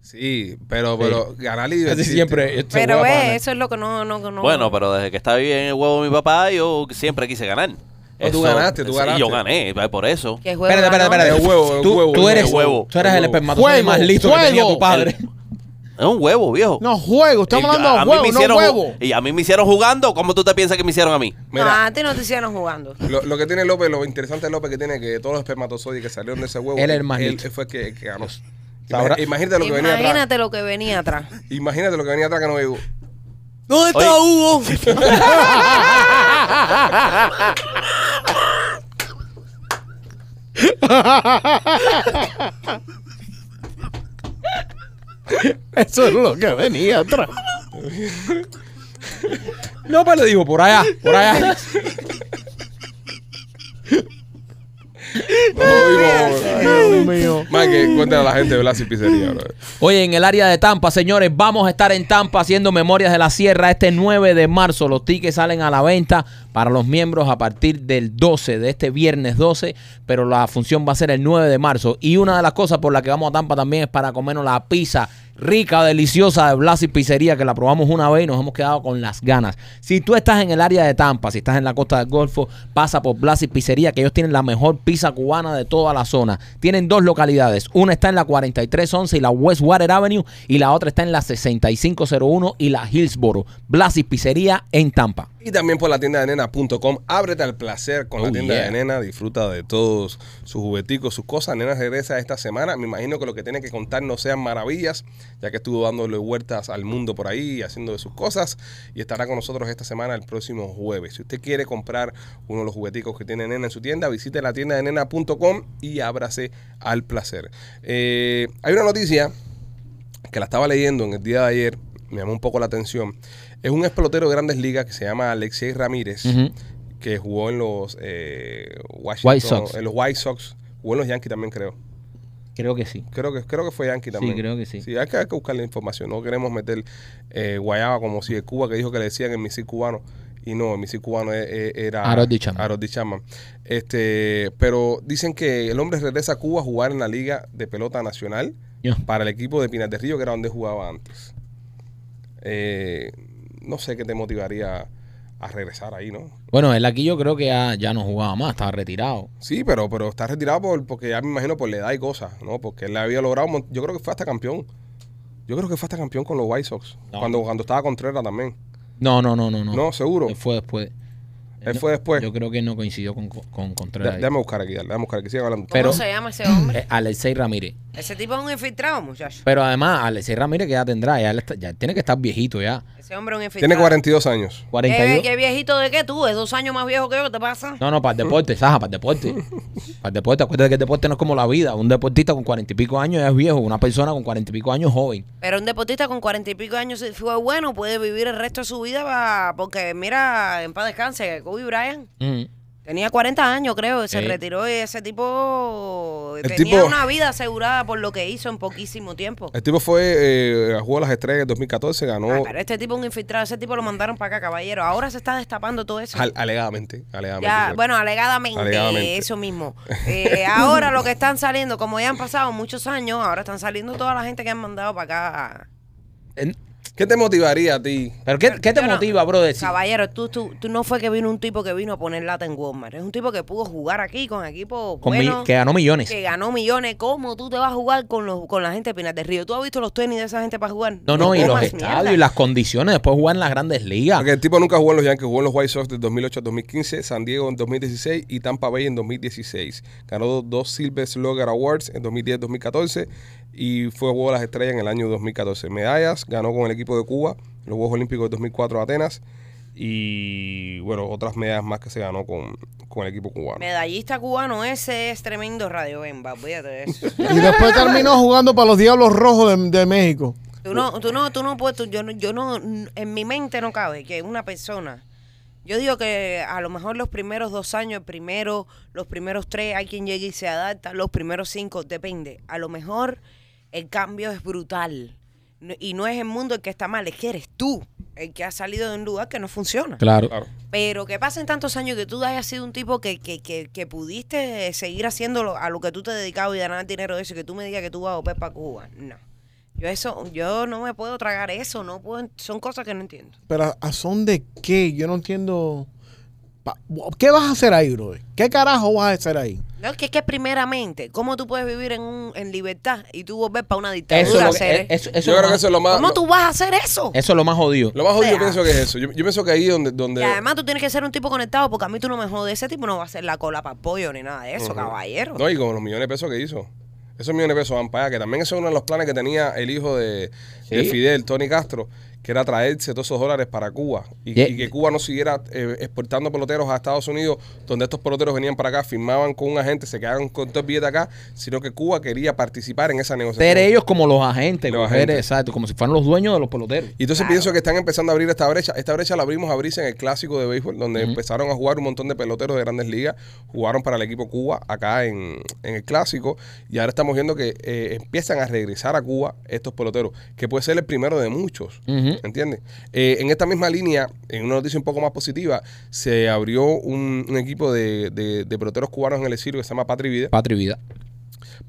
Sí, pero, pero ganar y divertirte. Siempre. esto Pero ve, eso es lo que no, no, no. Bueno, pero desde que estaba bien el huevo de mi papá, yo siempre quise ganar. No, tú ganaste, tú sí, ganaste. yo gané, eh, por eso. Espérate, espérate, espérate. El huevo, el tú, huevo, tú el eres, huevo. tú eres el El espermatozoide más Juego, listo que tenía tu padre. Es un huevo, viejo. No, juego, estamos Y hablando a de me no huevo. Y a mí me hicieron jugando, ¿cómo tú te piensas que me hicieron a mí? No, Mira, antes no te hicieron jugando. lo, lo que tiene López, lo interesante de López que tiene que todos los espermatozoides que salieron de ese huevo, Él es el más él, fue el que, ganó. Ahora- Imagínate, imagínate lo que venía atrás. Imagínate lo que venía atrás. Imagínate lo que venía atrás que no llegó. ¿Dónde está Hugo? Eso es lo que venía atrás. No, pero le digo, por allá, por allá. Dios mío. Mike, cuéntale a la gente de Blas y Pizzería, bro. Oye, en el área de Tampa, señores, vamos a estar en Tampa haciendo Memorias de la Sierra este 9 de marzo. Los tickets salen a la venta para los miembros a partir del 12, de este viernes 12, pero la función va a ser el 9 de marzo. Y una de las cosas por las que vamos a Tampa también es para comernos la pizza rica, deliciosa de Blas y Pizzería, que la probamos una vez y nos hemos quedado con las ganas. Si tú estás en el área de Tampa, si estás en la costa del Golfo, pasa por Blas y Pizzería, que ellos tienen la mejor pizza cubana de toda la zona. Tienen dos localidades. Una está en la 4311 y la Westwater Avenue, y la otra está en la 6501 y la Hillsboro. Blas y Pizzería en Tampa. Y también por la tienda de nena.com. Ábrete al placer con la Oh, tienda yeah. de nena. Disfruta de todos sus jugueticos, sus cosas. Nena regresa esta semana. Me imagino que lo que tiene que contar no sean maravillas, ya que estuvo dándole vueltas al mundo por ahí, haciendo de sus cosas. Y estará con nosotros esta semana el próximo jueves. Si usted quiere comprar uno de los jugueticos que tiene nena en su tienda, visite la tienda de nena.com y ábrase al placer. Eh, hay una noticia que la estaba leyendo en el día de ayer, me llamó un poco la atención. Es un explotero de grandes ligas que se llama Alexei Ramírez, que jugó en los eh, Washington, White Sox. en los White Sox, jugó en los Yankees también creo. Creo que sí. Creo que creo que fue Yankee también. creo que sí. Sí, hay que, hay que buscar la información. No queremos meter eh, guayaba como si el Cuba que dijo que le decían el misil cubano. Y no, el misil cubano e- e- era Harold Chapman. Este, pero dicen que el hombre regresa a Cuba a jugar en la Liga de Pelota Nacional para el equipo de Pinas del Río, que era donde jugaba antes. Eh, no sé qué te motivaría a regresar ahí, ¿no? Bueno, él aquí yo creo que ya, ya no jugaba más, estaba retirado. Sí, pero, pero está retirado por, porque ya me imagino por la edad y cosas, ¿no? Porque él había logrado, yo creo que fue hasta campeón. Yo creo que fue hasta campeón con los White Sox. No. Cuando, cuando estaba Contreras también. No, no, no, no. No, No, seguro. Fue después. Él fue después. Yo creo que no coincidió con, con Contreras. Déjame buscar aquí, dale, déjame buscar aquí. Sigan hablando. ¿Cómo Pero- se llama ese hombre? Eh, Alexei Ramírez. Ese tipo es un infiltrado, muchacho. Pero además, Alexei Ramírez que ya tendrá, ya, está- ya tiene que estar viejito ya. Ese hombre es un infiltrado. Tiene 42 años. 42. ¿Qué, qué viejito de qué tú? ¿Es dos años más viejo que yo? ¿Qué te pasa? No, no, para el deporte, Saja, para el deporte. Para el deporte, acuérdate que el deporte no es como la vida. Un deportista con cuarenta y pico años ya es viejo, una persona con cuarenta y pico años joven. Pero un deportista con cuarenta y pico años si fue bueno, puede vivir el resto de su vida pa- porque mira, en paz descanse, Kobe Bryant Mm. tenía 40 años creo, y se retiró y ese tipo El tenía tipo- una vida asegurada por lo que hizo en poquísimo tiempo. El tipo fue, eh, jugó a las estrellas en 2014, ganó Ah, pero este tipo es un infiltrado, ese tipo lo mandaron para acá, caballero. Ahora se está destapando todo eso. al- alegadamente. alegadamente Ya, bueno, alegadamente, Alegadamente. eso mismo. Eh, ahora lo que están saliendo, como ya han pasado muchos años, ahora están saliendo toda la gente que han mandado para acá. En- ¿Qué te motivaría a ti? ¿Pero qué, qué te no- motiva, brother? Si- Caballero, tú, tú, tú no fue que vino un tipo que vino a poner lata en Walmart. Es un tipo que pudo jugar aquí con equipos con mi- buenos, que ganó millones. que ganó millones. ¿Cómo tú te vas a jugar con, los, con la gente de Pinar del Río? ¿Tú has visto los tenis de esa gente para jugar? No, no, y los estadios mierda. y las condiciones después jugar en las grandes ligas. Porque el tipo nunca jugó en los Yankees, jugó en los White Sox de 2008 a 2015, San Diego en 2016 y Tampa Bay en 2016. Ganó dos Silver Slugger Awards en 2010-2014 y fue Juego de las Estrellas en el año 2014. Medallas, ganó con el equipo de Cuba los Juegos Olímpicos de 2004 Atenas y bueno, otras medallas más que se ganó con, con el equipo cubano. Medallista cubano, ese es tremendo radio Bemba, de eso. Y después terminó jugando para los Diablos Rojos de, de México. Tú no, tú no, tú no puedes, tú- yo no, yo no, en mi mente no cabe que una persona, yo digo que a lo mejor los primeros dos años, el primero, los primeros tres, hay quien llegue y se adapta, los primeros cinco, depende. A lo mejor el cambio es brutal. No- Y no es el mundo el que está mal, es que eres tú el que ha salido de un lugar que no funciona. Claro. Claro. Pero que pasen tantos años que tú hayas sido un tipo que, que, que, que pudiste seguir haciendo a lo que tú te dedicabas y ganar dinero de eso, y que tú me digas que tú vas a volver para Cuba. No. Yo eso, yo no me puedo tragar eso, no puedo, son cosas que no entiendo. Pero ¿a- ¿a son de qué? Yo no entiendo. Pa- ¿Qué vas a hacer ahí, bro? ¿Qué carajo vas a hacer ahí? No, es que es que primeramente, ¿cómo tú puedes vivir en, un, en libertad y tú volver para una dictadura Eso, es a que- hacer? eso- eso Yo es creo lo que más- eso es lo más... ¿Cómo lo- tú vas a hacer eso? eso es lo más jodido. Lo más jodido O sea, pienso que es eso. Yo, yo pienso que ahí donde... Y donde además tú tienes que ser un tipo conectado porque a mí tú no me jodes. Ese tipo no va a hacer la cola para pollo ni nada de eso, caballero. No, y con los millones de pesos que hizo. Esos millones de pesos van para allá, que también eso es uno de los planes que tenía el hijo de, de. Fidel, Tony Castro, que era traerse todos esos dólares para Cuba y, Y- y que Cuba no siguiera eh, exportando peloteros a Estados Unidos, donde estos peloteros venían para acá, firmaban con un agente, se quedaban con todo el billete acá, sino que Cuba quería participar en esa negociación. Ser ellos como los agentes, Los agentes. exacto, como si fueran los dueños de los peloteros. Y entonces Claro. pienso que están empezando a abrir esta brecha. Esta brecha la abrimos a abrirse en el clásico de béisbol, donde empezaron a jugar un montón de peloteros de grandes ligas. Jugaron para el equipo Cuba acá en, en el clásico. Y ahora estamos viendo que eh, empiezan a regresar a Cuba estos peloteros, que puede ser el primero de muchos. ¿Entiendes? Eh, en esta misma línea, en una noticia un poco más positiva, se abrió un, un equipo de, de- cubanos en el exilio que se llama Patri Vida vida.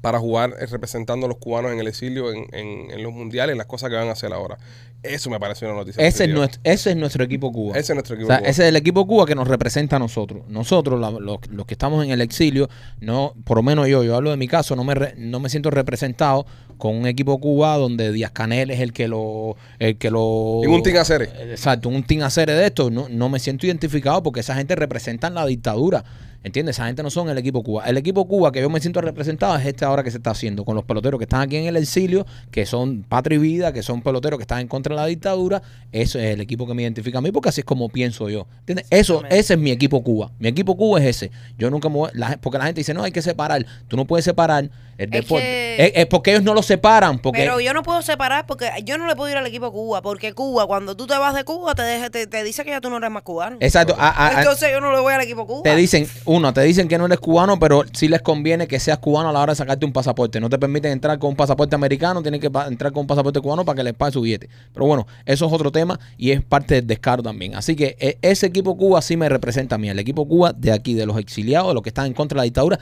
Para jugar eh, representando a los cubanos en el exilio, en, en- en los mundiales, las cosas que van a hacer ahora. Eso me parece una noticia. Ese es, nuestro, ese es nuestro equipo Cuba. Ese es nuestro O equipo. sea, Cuba. ese es el equipo Cuba que nos representa a nosotros. Nosotros, la- los, los que estamos en el exilio, no, por lo menos yo, yo hablo de mi caso, no me, re- no me siento representado con un equipo Cuba donde Díaz Canel es el que lo, el que lo. En un team hacer. Exacto, un team hacer de esto. No, no me siento identificado porque esa gente representan la dictadura. ¿Entiendes? Esa gente no son el equipo Cuba. El equipo Cuba que yo me siento representado es este ahora que se está haciendo con los peloteros que están aquí en el exilio, que son patria y vida, que son peloteros que están en contra de la dictadura. Eso es el equipo que me identifica a mí porque así es como pienso yo. ¿Entiendes? Eso, ese es mi equipo Cuba. Mi equipo Cuba es ese. Yo nunca me voy- la, porque la gente dice, no, hay que separar. Tú no puedes separar el deporte. que- Es, es porque ellos no lo separan. Porque Pero yo no puedo separar porque yo no le puedo ir al equipo Cuba, porque Cuba, cuando tú te vas de Cuba, te, deja- te, te dice que ya tú no eres más cubano. Exacto. a- a- Entonces yo no le voy al equipo Cuba. Te dicen, uno, te dicen que no eres cubano, pero sí les conviene que seas cubano a la hora de sacarte un pasaporte. No te permiten entrar con un pasaporte americano, tienes que entrar con un pasaporte cubano para que les pague su billete. Pero bueno, eso es otro tema y es parte del descaro también. Así que eh, ese equipo Cuba sí me representa a mí, el equipo Cuba de aquí, de los exiliados, de los que están en contra de la dictadura.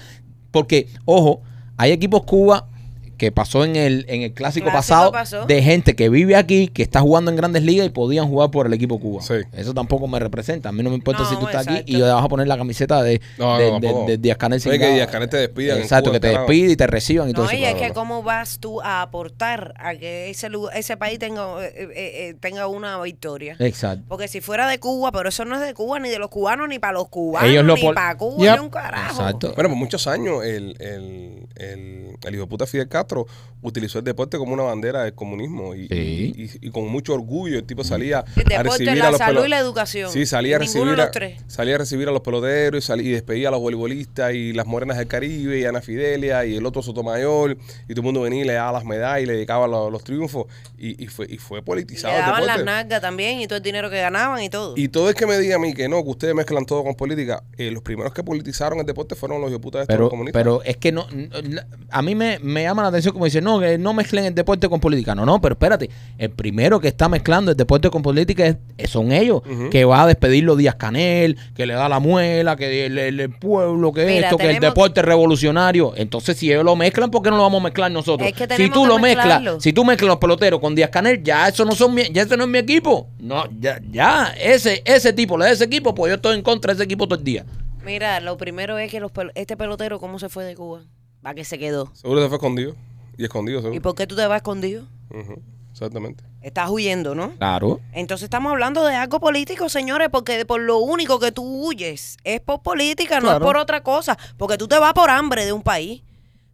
Porque, ojo, hay equipos Cuba que pasó en el, en el clásico, Clásico pasado pasó. de gente que vive aquí, que está jugando en grandes ligas y podían jugar por el equipo Cuba. Sí. Eso tampoco me representa. A mí no me importa No, si tú estás aquí y vas a poner la camiseta de, No, de, no, de- tampoco. de Díaz Canel sin que. Díaz Canel te despida en Exacto, Cuba, que te despide y te reciban y todo No, eso. y es que cómo vas tú a aportar a que ese lugar- ese país tenga, eh, eh, eh, tenga una victoria. Exacto. Porque si fuera de Cuba, pero eso no es de Cuba, ni de los cubanos, ni para los cubanos, Ellos lo ni para Cuba, Yep. ni un carajo. Exacto. Bueno, por muchos años el, el, el, el hijo de puta Fidel Castro utilizó el deporte como una bandera del comunismo y, Sí. y- y con mucho orgullo el tipo salía El a deporte, recibir la a los salud y la educación. Sí, salía a recibir a, salía a recibir a los peloteros y, salía, y despedía a los voleibolistas y las morenas del Caribe y Ana Fidelia y el otro Sotomayor y todo el mundo venía y le daba las medallas y le dedicaba los, los triunfos y, y fue y fue Y le politizado el daban las nalgas también y todo el dinero que ganaban y todo. Y todo el que me diga a mí que no, que ustedes mezclan todo con política, eh, los primeros que politizaron el deporte fueron los putas de estos Pero, los comunistas. pero es que no, a mí me, me llama la atención como dice, no, que no mezclen el deporte con política. No, no, pero espérate, el primero que está mezclando el deporte con política es, es- son ellos, que va a despedirlo Díaz Canel, que le da la muela, que el, el- el pueblo, que Mira, esto, que el deporte es revolucionario. Entonces, si ellos lo mezclan, ¿por qué no lo vamos a mezclar nosotros? Es que si tú que lo mezclas, si tú mezclas los peloteros con Díaz Canel, ya eso no son mi, ya eso no es mi equipo. No, ya, ya, ese, ese tipo, le da ese equipo, pues yo estoy en contra de ese equipo todo el día. Mira, lo primero es que los este pelotero, ¿cómo se fue de Cuba? ¿Para qué se quedó? Seguro se fue escondido. Y escondido, ¿Y seguro. por qué tú te vas escondido? Ujú, Exactamente. Estás huyendo, ¿no? Claro. Entonces estamos hablando de algo político, señores, porque por lo único que tú huyes es por política, no Claro. es por otra cosa. Porque tú te vas por hambre de un país.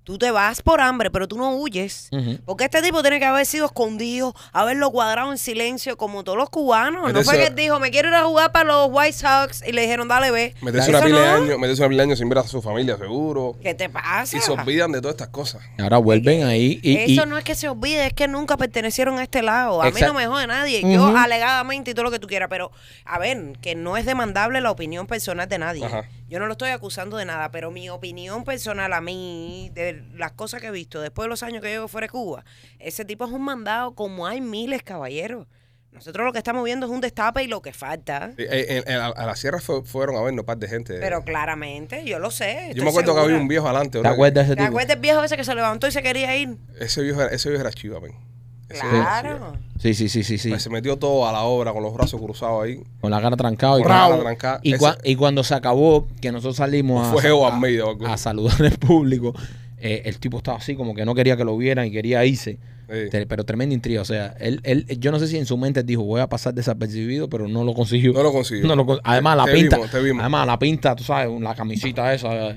Tú te vas por hambre, pero tú no huyes. Porque este tipo tiene que haber sido escondido, haberlo cuadrado en silencio, como todos los cubanos. No fue que él dijo, me quiero ir a jugar para los White Sox y le dijeron, dale, ve. Meterse una pila de no. años, meterse una pila de años sin ver a su familia, seguro. ¿Qué te pasa? Y se olvidan de todas estas cosas. Ahora vuelven ahí y, y- Eso no es que se olvide, es que nunca pertenecieron a este lado. A mí no me jode nadie. Yo alegadamente y todo lo que tú quieras, pero a ver, que no es demandable la opinión personal de nadie. Ajá. Yo no lo estoy acusando de nada, pero mi opinión personal a mí, de las cosas que he visto después de los años que llevo fuera de Cuba, ese tipo es un mandado como hay miles, caballeros. Nosotros lo que estamos viendo es un destape y lo que falta. Eh, eh, eh, a, a la sierra fue- fueron a vernos un par de gente. Pero claramente, yo lo sé. Yo me acuerdo que había un viejo adelante. ¿Te acuerdas de ese ¿Te tipo? acuerdas el viejo ese que se levantó y se quería ir? Ese viejo, era- ese viejo era chiva. Claro. Sí, sí, sí, sí, sí. Pues se metió todo a la obra con los brazos cruzados ahí. Con la cara trancada y, cara trancada. y, cua- y cuando se acabó, que nosotros salimos a, Fue saludar al público, eh, el tipo estaba así como que no quería que lo vieran y quería irse. Sí. Pero tremenda intriga. O sea, él, él, yo no sé si en su mente dijo, voy a pasar desapercibido, pero no lo consiguió. No lo consiguió. No lo con- además, la Te pinta. vimos, te vimos. Además, la pinta, tú sabes, la camisita esa.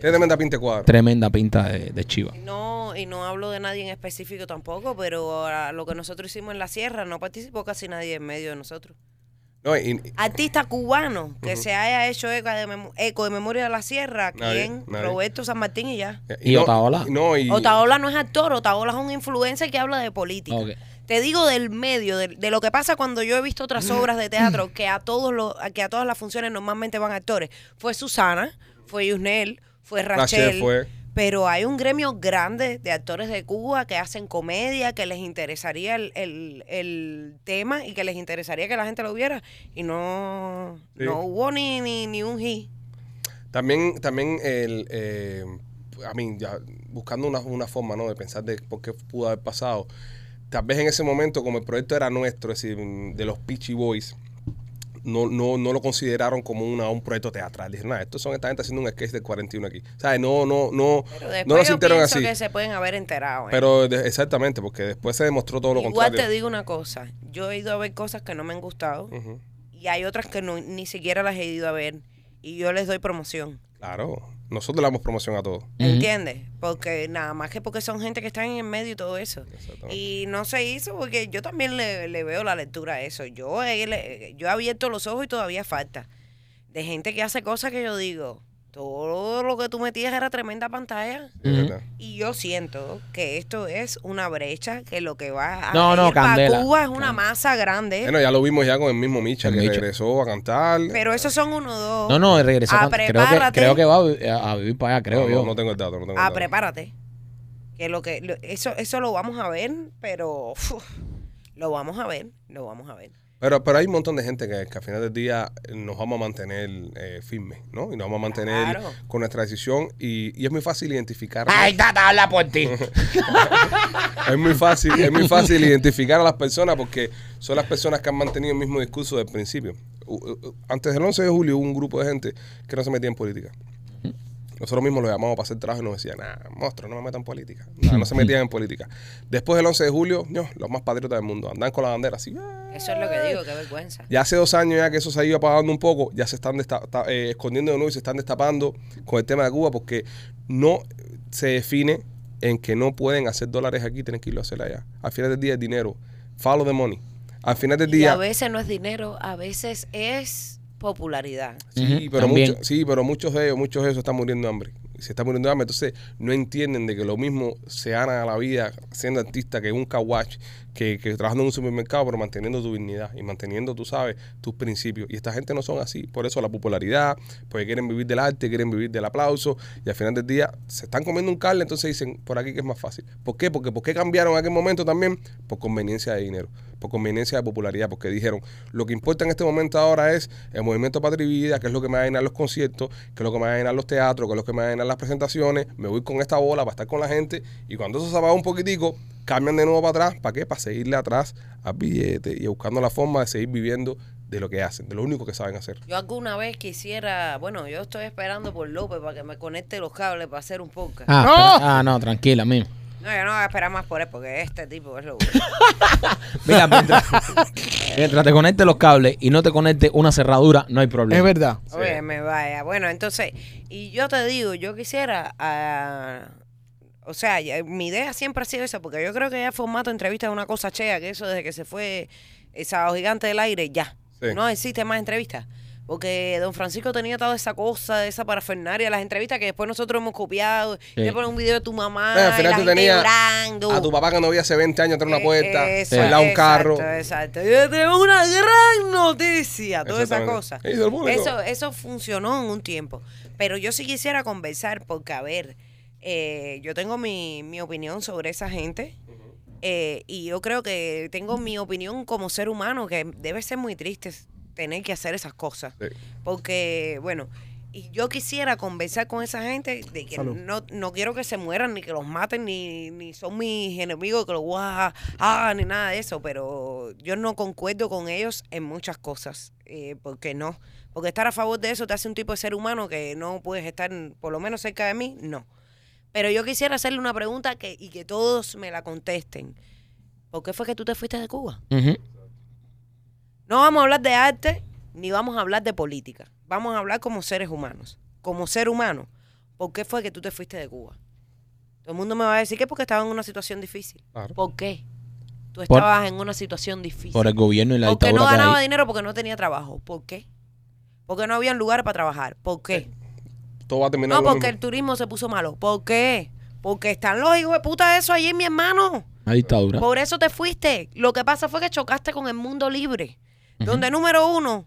Tiene tremenda pinta de cuadro. tremenda pinta de, de chiva. Y No, y no hablo de nadie en específico tampoco, pero a lo que nosotros hicimos en la sierra no participó casi nadie en medio de nosotros. No, y- y- Artista cubano que se haya hecho eco de, mem- eco de memoria de la sierra, ¿quién? nadie. Roberto San Martín y ya. ¿Y no- Otaola? No, y, Otaola no es actor, Otaola es un influencer que habla de política. Te digo del medio, de, de lo que pasa cuando yo he visto otras obras de teatro que a todos los, que a todas las funciones normalmente van actores. Fue Susana, fue Yusnel, fue Rachel Rachel. fue. Pero hay un gremio grande de actores de Cuba que hacen comedia, que les interesaría el, el- el tema y que les interesaría que la gente lo viera. Y no, Sí. no hubo ni, ni, ni un hi. También, también el, eh, a mí, ya buscando una, una forma, ¿no? De pensar de por qué pudo haber pasado. Tal vez en ese momento, como el proyecto era nuestro, es decir, de los Peachy Boys, no, no, no lo consideraron como una, un proyecto teatral. Dijeron, nada, estos son esta gente haciendo un sketch del 41 aquí. ¿Sabes? No, no, no, Pero después no lo sintieron así. que se pueden haber enterado. ¿eh? Pero de- exactamente, porque después se demostró todo lo Igual contrario. te digo una cosa. Yo he ido a ver cosas que no me han gustado. Y hay otras que no, ni siquiera las he ido a ver y yo les doy promoción. Claro, nosotros le damos promoción a todo. ¿Entiendes? Porque nada más que porque son gente que están en el medio y todo eso. Exactamente. Y no se hizo porque yo también le, le veo la lectura a eso. Yo he, le- yo he abierto los ojos y todavía falta. De gente que hace cosas que yo digo, todo lo que tú metías era tremenda pantalla. Y yo siento que esto es una brecha, que lo que va a No, no, para candela. Cuba es una masa grande. Bueno, ya lo vimos ya con el mismo Micha, El que Micha. regresó a cantar. pero esos son uno o dos. No, no, regresó. Ah, con- creo, que, prepárate. creo que va a vi- a, a vivir para allá, creo no, yo. no, tengo el dato, no tengo el Ah, dato. prepárate. Que lo que lo- eso eso lo vamos a ver, pero uf, lo vamos a ver, lo vamos a ver. Pero, pero hay un montón de gente que, que al final del día nos vamos a mantener eh, firmes, ¿no? Y nos vamos a mantener Claro. con nuestra decisión y, y es muy fácil identificar. Ay, tata, habla por ti. Es muy fácil, es muy fácil identificar a las personas porque son las personas que han mantenido el mismo discurso del principio. U- u- Antes del 11 de julio hubo un grupo de gente que no se metía en política. Nosotros mismos lo llamamos para hacer trabajo y nos decían, nah, monstruo, no me metan en política. Nah, no se metían en política. Después del 11 de julio, no, los más patriotas del mundo, andan con la bandera así. ¡ah! Eso es lo que digo, qué vergüenza. Ya hace dos años ya que eso se ha ido apagando un poco, ya se están eh, escondiendo de nuevo y se están destapando con el tema de Cuba porque no se define en que no pueden hacer dólares aquí, tienen que irlo a hacer allá. Al final del día es dinero. Follow the money. Al final del Y día... a veces no es dinero, a veces es popularidad. Sí, pero muchos, sí, pero muchos de ellos, muchos de ellos están muriendo de hambre. Y se están muriendo de hambre, entonces no entienden de que lo mismo se gana a la vida siendo artista que un kawash, que, que trabajando en un supermercado, pero manteniendo tu dignidad y manteniendo, tú sabes, tus principios. Y esta gente no son así. Por eso la popularidad, porque quieren vivir del arte, quieren vivir del aplauso. Y al final del día se están comiendo un carne, entonces dicen, por aquí que es más fácil. ¿Por qué? Porque ¿por qué cambiaron en aquel momento también? Por conveniencia de dinero por conveniencia de popularidad, porque dijeron, lo que importa en este momento ahora es el movimiento Patria Vida, que es lo que me va a llenar los conciertos, que es lo que me va a llenar los teatros, que es lo que me va a llenar las presentaciones, me voy con esta bola para estar con la gente, y cuando eso se apaga un poquitico, cambian de nuevo para atrás, ¿para qué? Para seguirle atrás al billete y buscando la forma de seguir viviendo de lo que hacen, de lo único que saben hacer. Yo alguna vez quisiera, bueno, yo estoy esperando por López para que me conecte los cables para hacer un podcast. Ah, ¡No! espera. ah, no, tranquila, mismo. No, yo no voy a esperar más por él porque este tipo es lo Mira, mientras, mientras te conecte los cables y no te conecte una cerradura, no hay problema. Es verdad. Oye, me vaya. Bueno, entonces, y yo te digo, yo quisiera, ah, o sea, ya- mi idea siempre ha sido esa, porque yo creo que ya el formato de entrevista es una cosa chea, que eso desde que se fue el sábado gigante del aire, ya. Sí. No existe más entrevistas. Porque don Francisco tenía toda esa cosa, esa parafernaria, las entrevistas que después nosotros hemos copiado. Y le ponen un video de tu mamá, Bueno, al y final la tú gente tenías llorando. A tu papá que no vi hace 20 años atrás de una puerta, Eh, eso, lado de un carro. Exacto. Yo tengo una gran noticia, toda esa Exactamente. cosa. Eso, eso funcionó en un tiempo. Pero yo sí quisiera conversar porque, a ver, eh, yo tengo mi, mi opinión sobre esa gente. eh, y yo creo que tengo mi opinión como ser humano, que debe ser muy triste tener que hacer esas cosas. Sí. Porque, bueno, y yo quisiera conversar con esa gente de que Salud. no, no quiero que se mueran, ni que los maten, ni, ni son mis enemigos, que los voy a ah, ni nada de eso, pero yo no concuerdo con ellos en muchas cosas. Eh, porque no. Porque estar a favor de eso te hace un tipo de ser humano que no puedes estar, por lo menos cerca de mí, no. Pero yo quisiera hacerle una pregunta que, y que todos me la contesten. ¿Por qué fue que tú te fuiste de Cuba? No vamos a hablar de arte ni vamos a hablar de política. Vamos a hablar como seres humanos. Como ser humano, ¿por qué fue que tú te fuiste de Cuba? Todo el mundo me va a decir que porque estaba en una situación difícil. Claro. ¿Por qué? Tú Por- estabas en una situación difícil. Por el gobierno y la porque dictadura no que hay. ganaba dinero porque no tenía trabajo. ¿Por qué? Porque no había lugar para trabajar. ¿Por qué? Todo va a terminar No, porque mismo. el turismo se puso malo. ¿Por qué? Porque están los hijos de puta eso allí, mi hermano. Una dictadura. Por eso te fuiste. Lo que pasa fue que chocaste con el mundo libre, donde número uno,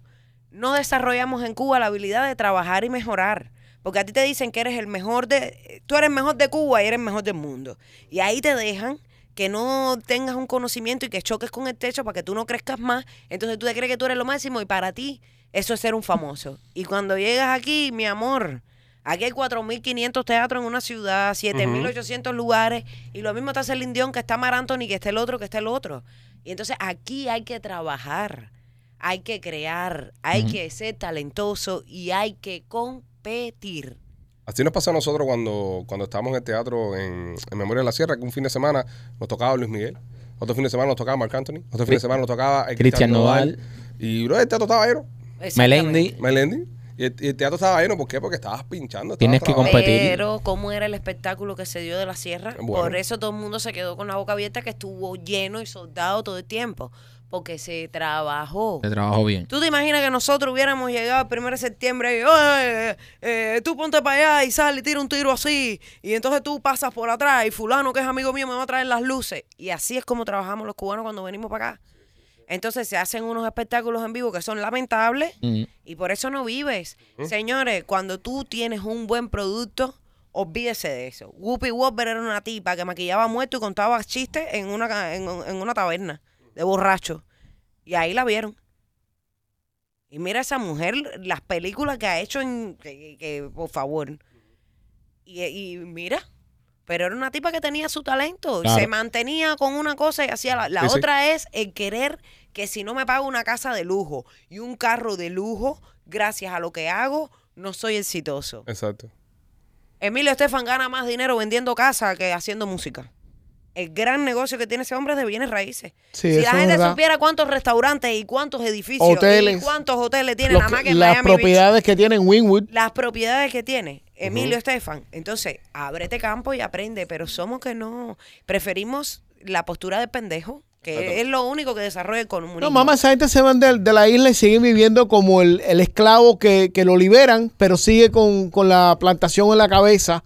no desarrollamos en Cuba la habilidad de trabajar y mejorar. Porque a ti te dicen que eres el mejor de, tú eres el mejor de Cuba y eres el mejor del mundo. Y ahí te dejan que no tengas un conocimiento y que choques con el techo para que tú no crezcas más. Entonces tú te crees que tú eres lo máximo y para ti eso es ser un famoso. Y cuando llegas aquí, mi amor, aquí hay 4.500 teatros en una ciudad, 7.800 lugares y lo mismo está el Indión que está Mar Anthony, que está el otro, que está el otro. Y entonces aquí hay que trabajar, hay que crear, hay que ser talentoso y hay que competir. Así nos pasó a nosotros cuando, cuando estábamos en el teatro en, en Memoria de la Sierra, que un fin de semana nos tocaba Luis Miguel, otro fin de semana nos tocaba Marc Anthony, otro fin de semana nos tocaba el Cristian Nodal. Y bro, el teatro estaba lleno, Melendi. Melendi. Y el, y el teatro estaba lleno, ¿por qué? Porque estabas pinchando. estabas Tienes que trabajando. competir. Pero, ¿cómo era el espectáculo que se dio de la sierra? Bueno. Por eso todo el mundo se quedó con la boca abierta, que estuvo lleno y soldado todo el tiempo. Porque se trabajó. Se trabajó bien. ¿Tú te imaginas que nosotros hubiéramos llegado el 1 de septiembre y, "Oye, eh, tú ponte para allá y sal y tira un tiro así, y entonces tú pasas por atrás y fulano que es amigo mío me va a traer las luces? Y así es como trabajamos los cubanos cuando venimos para acá. Entonces se hacen unos espectáculos en vivo que son lamentables Mm. y por eso no vives. Señores, cuando tú tienes un buen producto, olvídese de eso. Whoopi Wolver era una tipa que maquillaba muerto y contaba chistes en una, ca- en, en una taberna de borracho. Y ahí la vieron. Y mira esa mujer, las películas que ha hecho en. que- que- por favor. Y, y mira. Pero era una tipa que tenía su talento. Claro. Se mantenía con una cosa y hacía la, la Sí, sí. otra es el querer que si no me pago una casa de lujo y un carro de lujo, gracias a lo que hago, no soy exitoso. Exacto. Emilio Estefan gana más dinero vendiendo casa que haciendo música. El gran negocio que tiene ese hombre es de bienes raíces. Sí, si la gente verdad. supiera cuántos restaurantes y cuántos edificios Hoteles. y cuántos hoteles tiene nada más que- en las Miami Beach, propiedades que tiene en Winwood. las propiedades que tiene Emilio Estefan. Entonces, ábrete campo y aprende, pero somos que no. Preferimos la postura de pendejo, que Exacto. es lo único que desarrolla el comunismo. No, mamá, esa gente se van de, de la isla y siguen viviendo como el, el esclavo que, que lo liberan, pero sigue con, con la plantación en la cabeza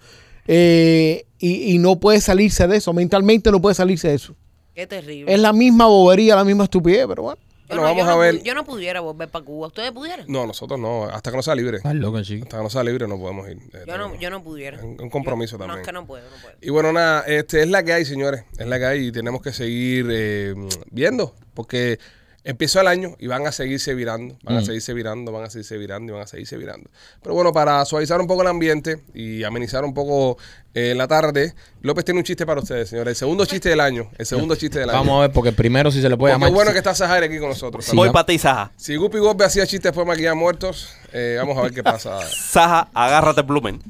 eh, y, y no puede salirse de eso. Mentalmente no puede salirse de eso. Qué terrible. Es la misma bobería, la misma estupidez, pero bueno. Yo Bueno, no- vamos yo a no ver. Yo no pudiera volver para Cuba. ¿Ustedes pudieran? No, nosotros no. Hasta que no sea libre. Estás loco, chico. Hasta que no sea libre no podemos ir. Eh, Yo no, yo no pudiera. Un, un compromiso Yo- también. No, es que no puedo, no puedo. Y bueno, nada, este es la que hay, señores. Es la que hay y tenemos que seguir eh, viendo. Porque empezó el año y van a seguirse virando. Van a Mm. seguirse virando, van a seguirse virando y van a seguirse virando. Pero bueno, para suavizar un poco el ambiente y amenizar un poco eh, la tarde, López tiene un chiste para ustedes, señores. El segundo chiste del año. El segundo chiste del año. Vamos a ver, porque primero si se le puede Porque llamar. bueno que está Sahar aquí con nosotros. Sí. Voy para ti, Saja. Si Guppy Gobbe hacía chistes después de maquillar muertos, eh, vamos a ver qué pasa. Saja, agárrate plumen.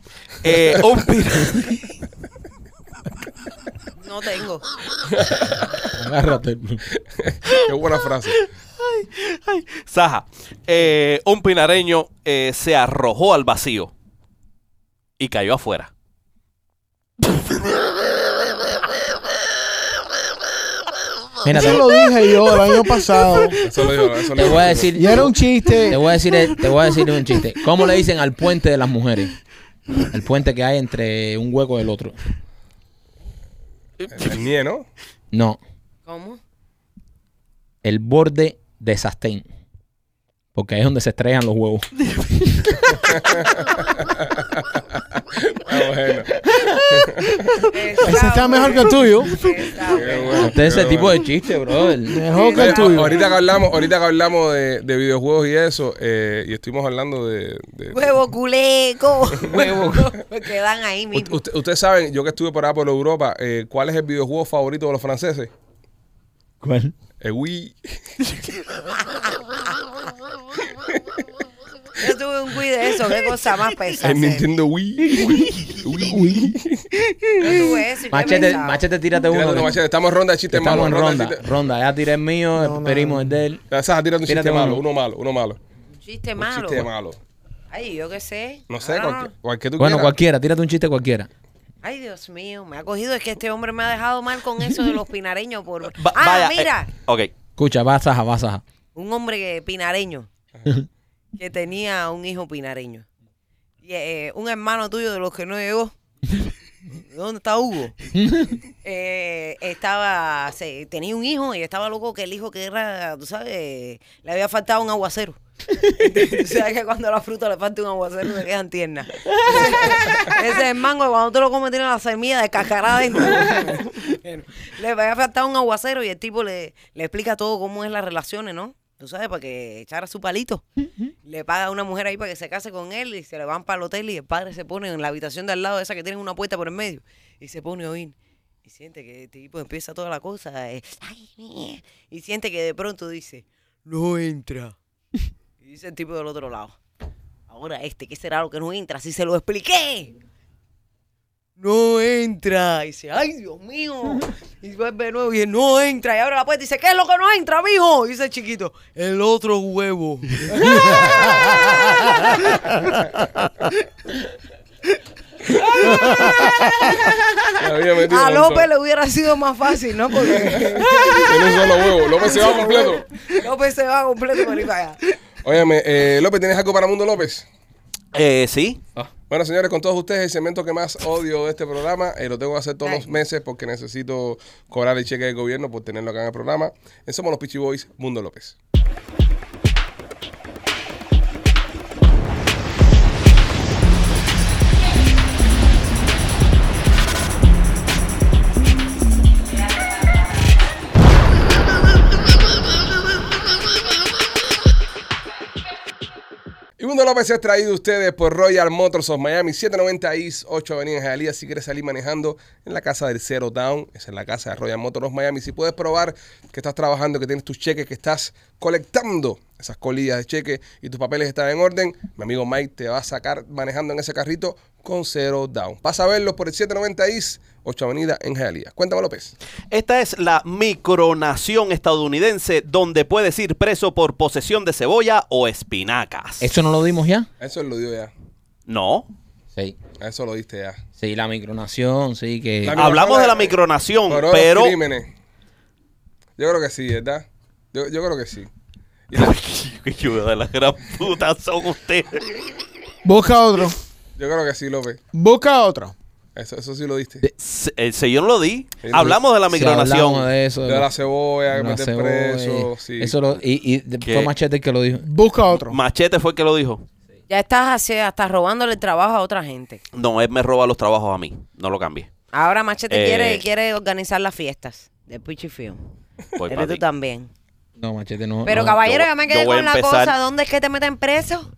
Eh, un No tengo. Agárrate. qué buena frase. Ay, Saja, eh, un pinareño eh, se arrojó al vacío y cayó afuera. Mira, Eso te, lo dije yo el año pasado. Eso lo digo, eso lo te digo. voy a decir. Y era un chiste. Te voy a decir, te voy a decir un chiste. ¿Cómo le dicen al puente de las mujeres? El puente que hay entre un hueco y el otro. El nie, ¿no? No, ¿Cómo? el borde de sastén. Porque ahí es donde se estrellan los huevos. Ah, bueno. Ese está mejor que el tuyo. Bueno. Este qué ese tipo de chiste, brother. Mejor que el tuyo. ahorita que hablamos, ahorita que hablamos de, de videojuegos y eso, eh, y estuvimos hablando de, de- Huevo culeco. Huevo. Me quedan ahí mismo. usted- ustedes saben, yo que estuve por allá por Europa, eh, ¿cuál es el videojuego favorito de los franceses? ¿Cuál? El Wii. Yo tuve un Wii de eso. Qué cosa más pesada. El Nintendo Wii. Wii. Yo tuve eso. y qué Machete, pesado. machete, tírate Tírate uno. uno, que- machete. Estamos en ronda de chistes Estamos malos. en ronda. de chistes- Ronda. Ya tiré el mío, No, no. esperimos el de él. Saja, tírate un Tírate chiste malo, uno. uno malo, uno malo. Un chiste Un malo. chiste malo. Ay, yo qué sé. No sé, cualquier, cualquier tú Bueno, quieras. cualquiera, tírate un chiste cualquiera. Ay, Dios mío, me ha cogido. Es que este hombre me ha dejado mal con eso de los pinareños. Por... Va- ah, vaya, eh, mira. ok. Escucha, va Saja, va Saja. Un hombre que- pinareño que tenía un hijo pinareño. Y, eh, un hermano tuyo de los que no llegó. ¿Dónde está Hugo? Eh, estaba, se- tenía un hijo y estaba loco que el hijo que era, tú sabes, le había faltado un aguacero. o sea que cuando a la fruta le falta un aguacero se quedan tiernas. Ese es el mango cuando tú lo comes tiene la semilla de cascarada dentro. le había faltado un aguacero y el tipo le, le explica todo cómo es las relaciones, ¿no? Tú sabes, para que echara su palito. Le paga a una mujer ahí para que se case con él y se le van para el hotel y el padre se pone en la habitación de al lado, esa que tiene una puerta por el medio, y se pone a oír. Y siente que el tipo empieza toda la cosa. eh, y siente que de pronto dice, no entra. Y dice el tipo del otro lado, ahora este, ¿qué será lo que no entra? Si se lo expliqué. No entra. Y dice, ay, Dios mío. Y vuelve de nuevo y dice, no entra. Y abre la puerta y dice, ¿qué es lo que no entra, mijo? Y dice el chiquito, el otro huevo. A López le hubiera sido más fácil, ¿no? Porque Tiene un solo huevo. López se va completo. López se va completo para allá. Óyeme, eh, López, ¿tienes algo para Mundo López? Eh, sí. Bueno, señores, con todos ustedes, el segmento que más odio de este programa, eh, lo tengo que hacer todos Ay. los meses porque necesito cobrar el cheque del gobierno por tenerlo acá en el programa. En Somos los Pichi Boys, Mundo López. Mundo López es traído ustedes por Royal Motors of Miami, 790 East, 8 Avenida en Hialeah. Si quieres salir manejando en la casa del Zero Down, es en la casa de Royal Motors of Miami. Si puedes probar que estás trabajando, que tienes tus cheques, que estás colectando esas colillas de cheques y tus papeles están en orden, mi amigo Mike te va a sacar manejando en ese carrito con Zero Down. Pasa a verlo por el 790 East, 8 Avenida en Hialeah. Cuéntame, López. Esta es la micronación estadounidense donde puedes ir preso por posesión de cebolla o espinacas. ¿Eso no lo dimos ya? Eso lo dio ya. No. Sí. Eso lo diste ya. Sí, la micronación, sí, que... La- Hablamos de la micronación, Pero pero... los crímenes. Yo creo que sí, ¿verdad? Yo, yo creo que sí. Y la- Qué chulo de la gran puta son ustedes. Busca otro. yo creo que sí, López. Busca otro. Eso, eso sí lo diste. Se- El señor lo di. Sí, lo Hablamos de la Sí, micronación. de eso. De la cebolla, que la meter cebolla, preso. Sí. Eso lo, y, y fue Machete el que lo dijo. Busca otro. Machete fue el que lo dijo. Ya estás así, hasta robándole el trabajo a otra gente. No, él me roba los trabajos a mí. No lo cambié. Ahora Machete Eh. quiere, quiere organizar las fiestas de Pichi Film. Voy Eres pa' tú también. No, Machete no. Pero no. caballero, yo- yo me quedé con la empezar- cosa. ¿Dónde es que te meten preso?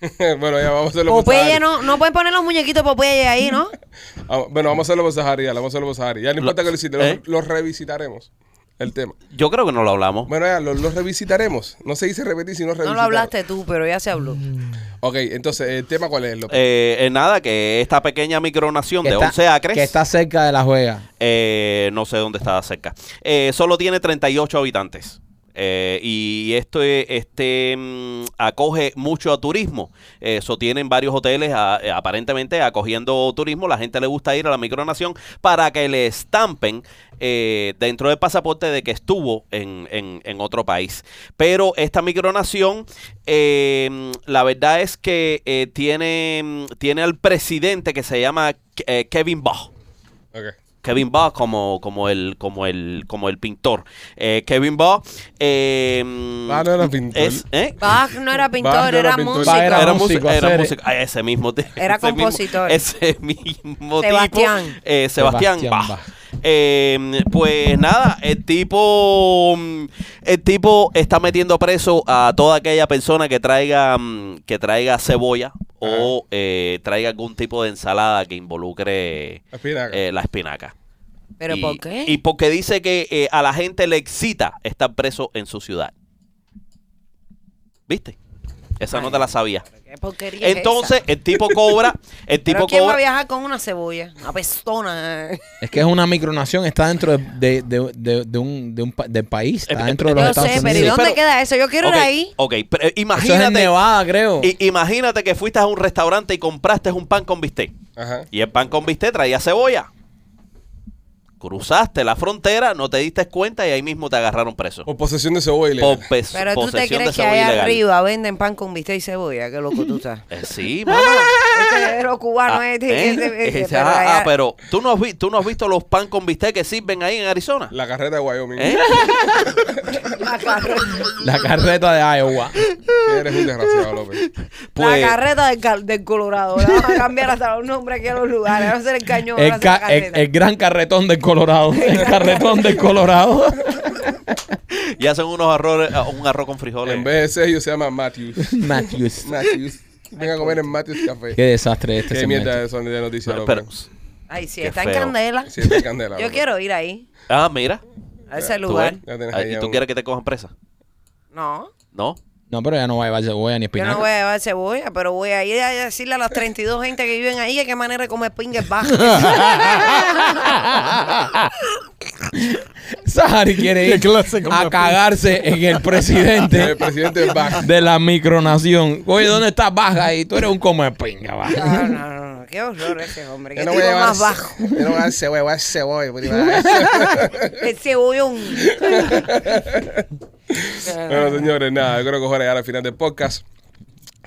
bueno, ya vamos a hacerlo por Popeye, Sahari. no, no pueden poner los muñequitos Popeye ahí, ¿no? Ah, Bueno, vamos a hacerlo por Sahari, ya, vamos a hacerlo por Sahari. Ya no importa que lo hiciste, ¿Eh? lo, lo revisitaremos. El tema. Yo creo que no lo hablamos. Bueno, ya, lo, lo revisitaremos. No se dice repetir, sino No revisitar. lo hablaste tú, pero ya se habló. Ok, entonces, ¿el tema cuál es, López? Eh, eh, nada, que esta pequeña micronación Que de está- 11 acres. Que está cerca de la juega. Eh, no sé dónde está cerca. Eh, solo tiene 38 habitantes. Eh, y esto es- este mm, acoge mucho a turismo. Eso tienen varios hoteles eh, aparentemente acogiendo turismo. La gente le gusta ir a la micronación para que le estampen eh, dentro del pasaporte de que estuvo en, en- otro país. Pero esta micronación, eh, la verdad es que eh, tiene, mm, tiene al presidente que se llama eh, Kevin Baugh. Ok. Kevin Baugh como, como el como el como el pintor. Eh, Kevin Baugh eh, Ah, no era pintor. es ¿eh? Bach no era pintor, Bach no era era pintor. músico. Bach era Era músico, era hacer- músico. Ah, ese mismo Era ese mismo- compositor. ese mismo Sebastián. tipo eh, Sebastián, Sebastián Bach. Bach. Eh, pues nada, el tipo mm, el tipo está metiendo preso a toda aquella persona que traiga mm, que traiga cebolla o eh, traiga algún tipo de ensalada que involucre Espinaca. eh, la espinaca. ¿Pero y, por qué? Y porque dice que eh, a la gente le excita estar preso en su ciudad. ¿Viste? Esa no te la sabía. ¿Qué porquería es Entonces, esa? el tipo cobra, el ¿Pero tipo quién va a cobra. viajar con una cebolla? Una pestona. Es que es una micronación, está dentro de, de, de, de- de un, de un pa- del país, está dentro de los Yo Estados sé, pero ¿y Unidos. dónde pero- queda eso? Yo quiero Ok, ir ahí. ok, pero eh, Eso es en imagínate, Nevada, creo. imagínate que fuiste a un restaurante y compraste un pan con bistec. Ajá. Y el pan con bistec traía cebolla. Cruzaste la frontera, no te diste cuenta y ahí mismo te agarraron preso. Por posesión de cebolla. Por ilegal. pes- Pero tú te crees que ilegal. arriba venden pan con bistec y cebolla. Qué loco tú estás. Eh, sí, mamá. Este es cubano. Ah, este, ¿eh? este, este, pero ah, allá- ah, pero ¿tú no, has vi- tú no has visto los pan con bistec que sirven ahí en Arizona. La carrera de Wyoming. ¿Eh? La, carre- La carreta de Iowa. Eres un desgraciado, López. Pues, la carreta del, cal- del Colorado. Van a cambiar hasta los nombres aquí a los lugares. Va a ser el cañón. El, ca- carreta. el gran carretón del Colorado. El carretón del Colorado. y hacen unos arroz, un arroz con frijoles. En vez de sello se llama Matthews. Matthews. Matthews. Venga a comer en Matthews Café. Qué desastre este Qué mierda de son de noticias, Pero-. Ay, sí, está en candela. Sí, está en candela. Yo quiero ir ahí, ah, mira. a ese ¿Tú lugar. Ah, ¿Y a tú un- quieres que te cojan presa? No, ¿No? No, pero ya no va a llevar cebolla ni yo espinaca. no voy a llevar cebolla, pero voy a ir a decirle a las 32 gente que viven ahí que qué manera de comer pingues bajo. Sahari quiere ¿Qué ir a cagarse en el presidente El presidente de la micronación. Oye, ¿dónde está Baja ahí? Tú eres un come pinga, Baja. No, no, no, qué horror ese hombre. Qué Yo no tipo voy a llevar más bajo. Yo no voy a llevar cebolla, voy a llevar cebolla. El cebollón. Bueno, señores, nada, yo creo que es hora de llegar al final del podcast.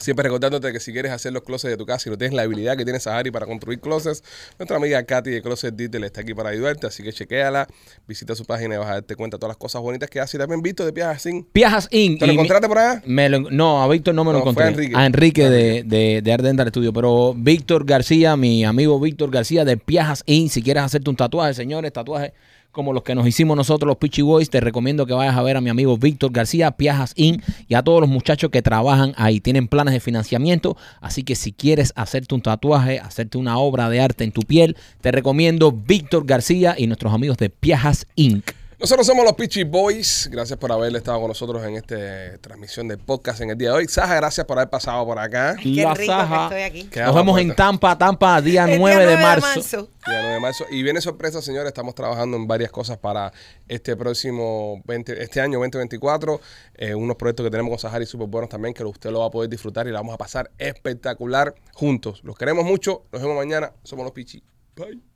Siempre recordándote que si quieres hacer los closets de tu casa y no tienes la habilidad que tiene Sahari para construir closets, nuestra amiga Katy de Closet Detail está aquí para ayudarte, así que chequéala, visita su página y vas a darte cuenta de todas las cosas bonitas que hace. Y también visto de Piajas Sin. Piajas Inc. ¿Te lo encontraste por allá? Me lo- no, a Víctor no me lo fue encontré. a Enrique. A Enrique de, de, de Art Dental Studio. Pero Víctor García, mi amigo Víctor García de Piajas Inc. Si quieres hacerte un tatuaje, señores, tatuaje como los que nos hicimos nosotros los Peachy Boys, te recomiendo que vayas a ver a mi amigo Víctor García, Piajas Inc. y a todos los muchachos que trabajan ahí. Tienen planes de financiamiento, así que si quieres hacerte un tatuaje, hacerte una obra de arte en tu piel, te recomiendo Víctor García y nuestros amigos de Piajas Inc. Nosotros somos los Peachy Boys. Gracias por haber estado con nosotros en esta transmisión de podcast en el día de hoy. Saja, gracias por haber pasado por acá. Qué La rico que Saja. estoy aquí. Nos vemos en Tampa, Tampa, día El 9 día de marzo. Día 9 de marzo. Y viene sorpresa, señores. Estamos trabajando en varias cosas para este próximo 20, este año 2024. Eh, unos proyectos que tenemos con Sahari súper buenos también, que usted lo va a poder disfrutar y la vamos a pasar espectacular juntos. Los queremos mucho. Nos vemos mañana. Somos los Pichi. Bye.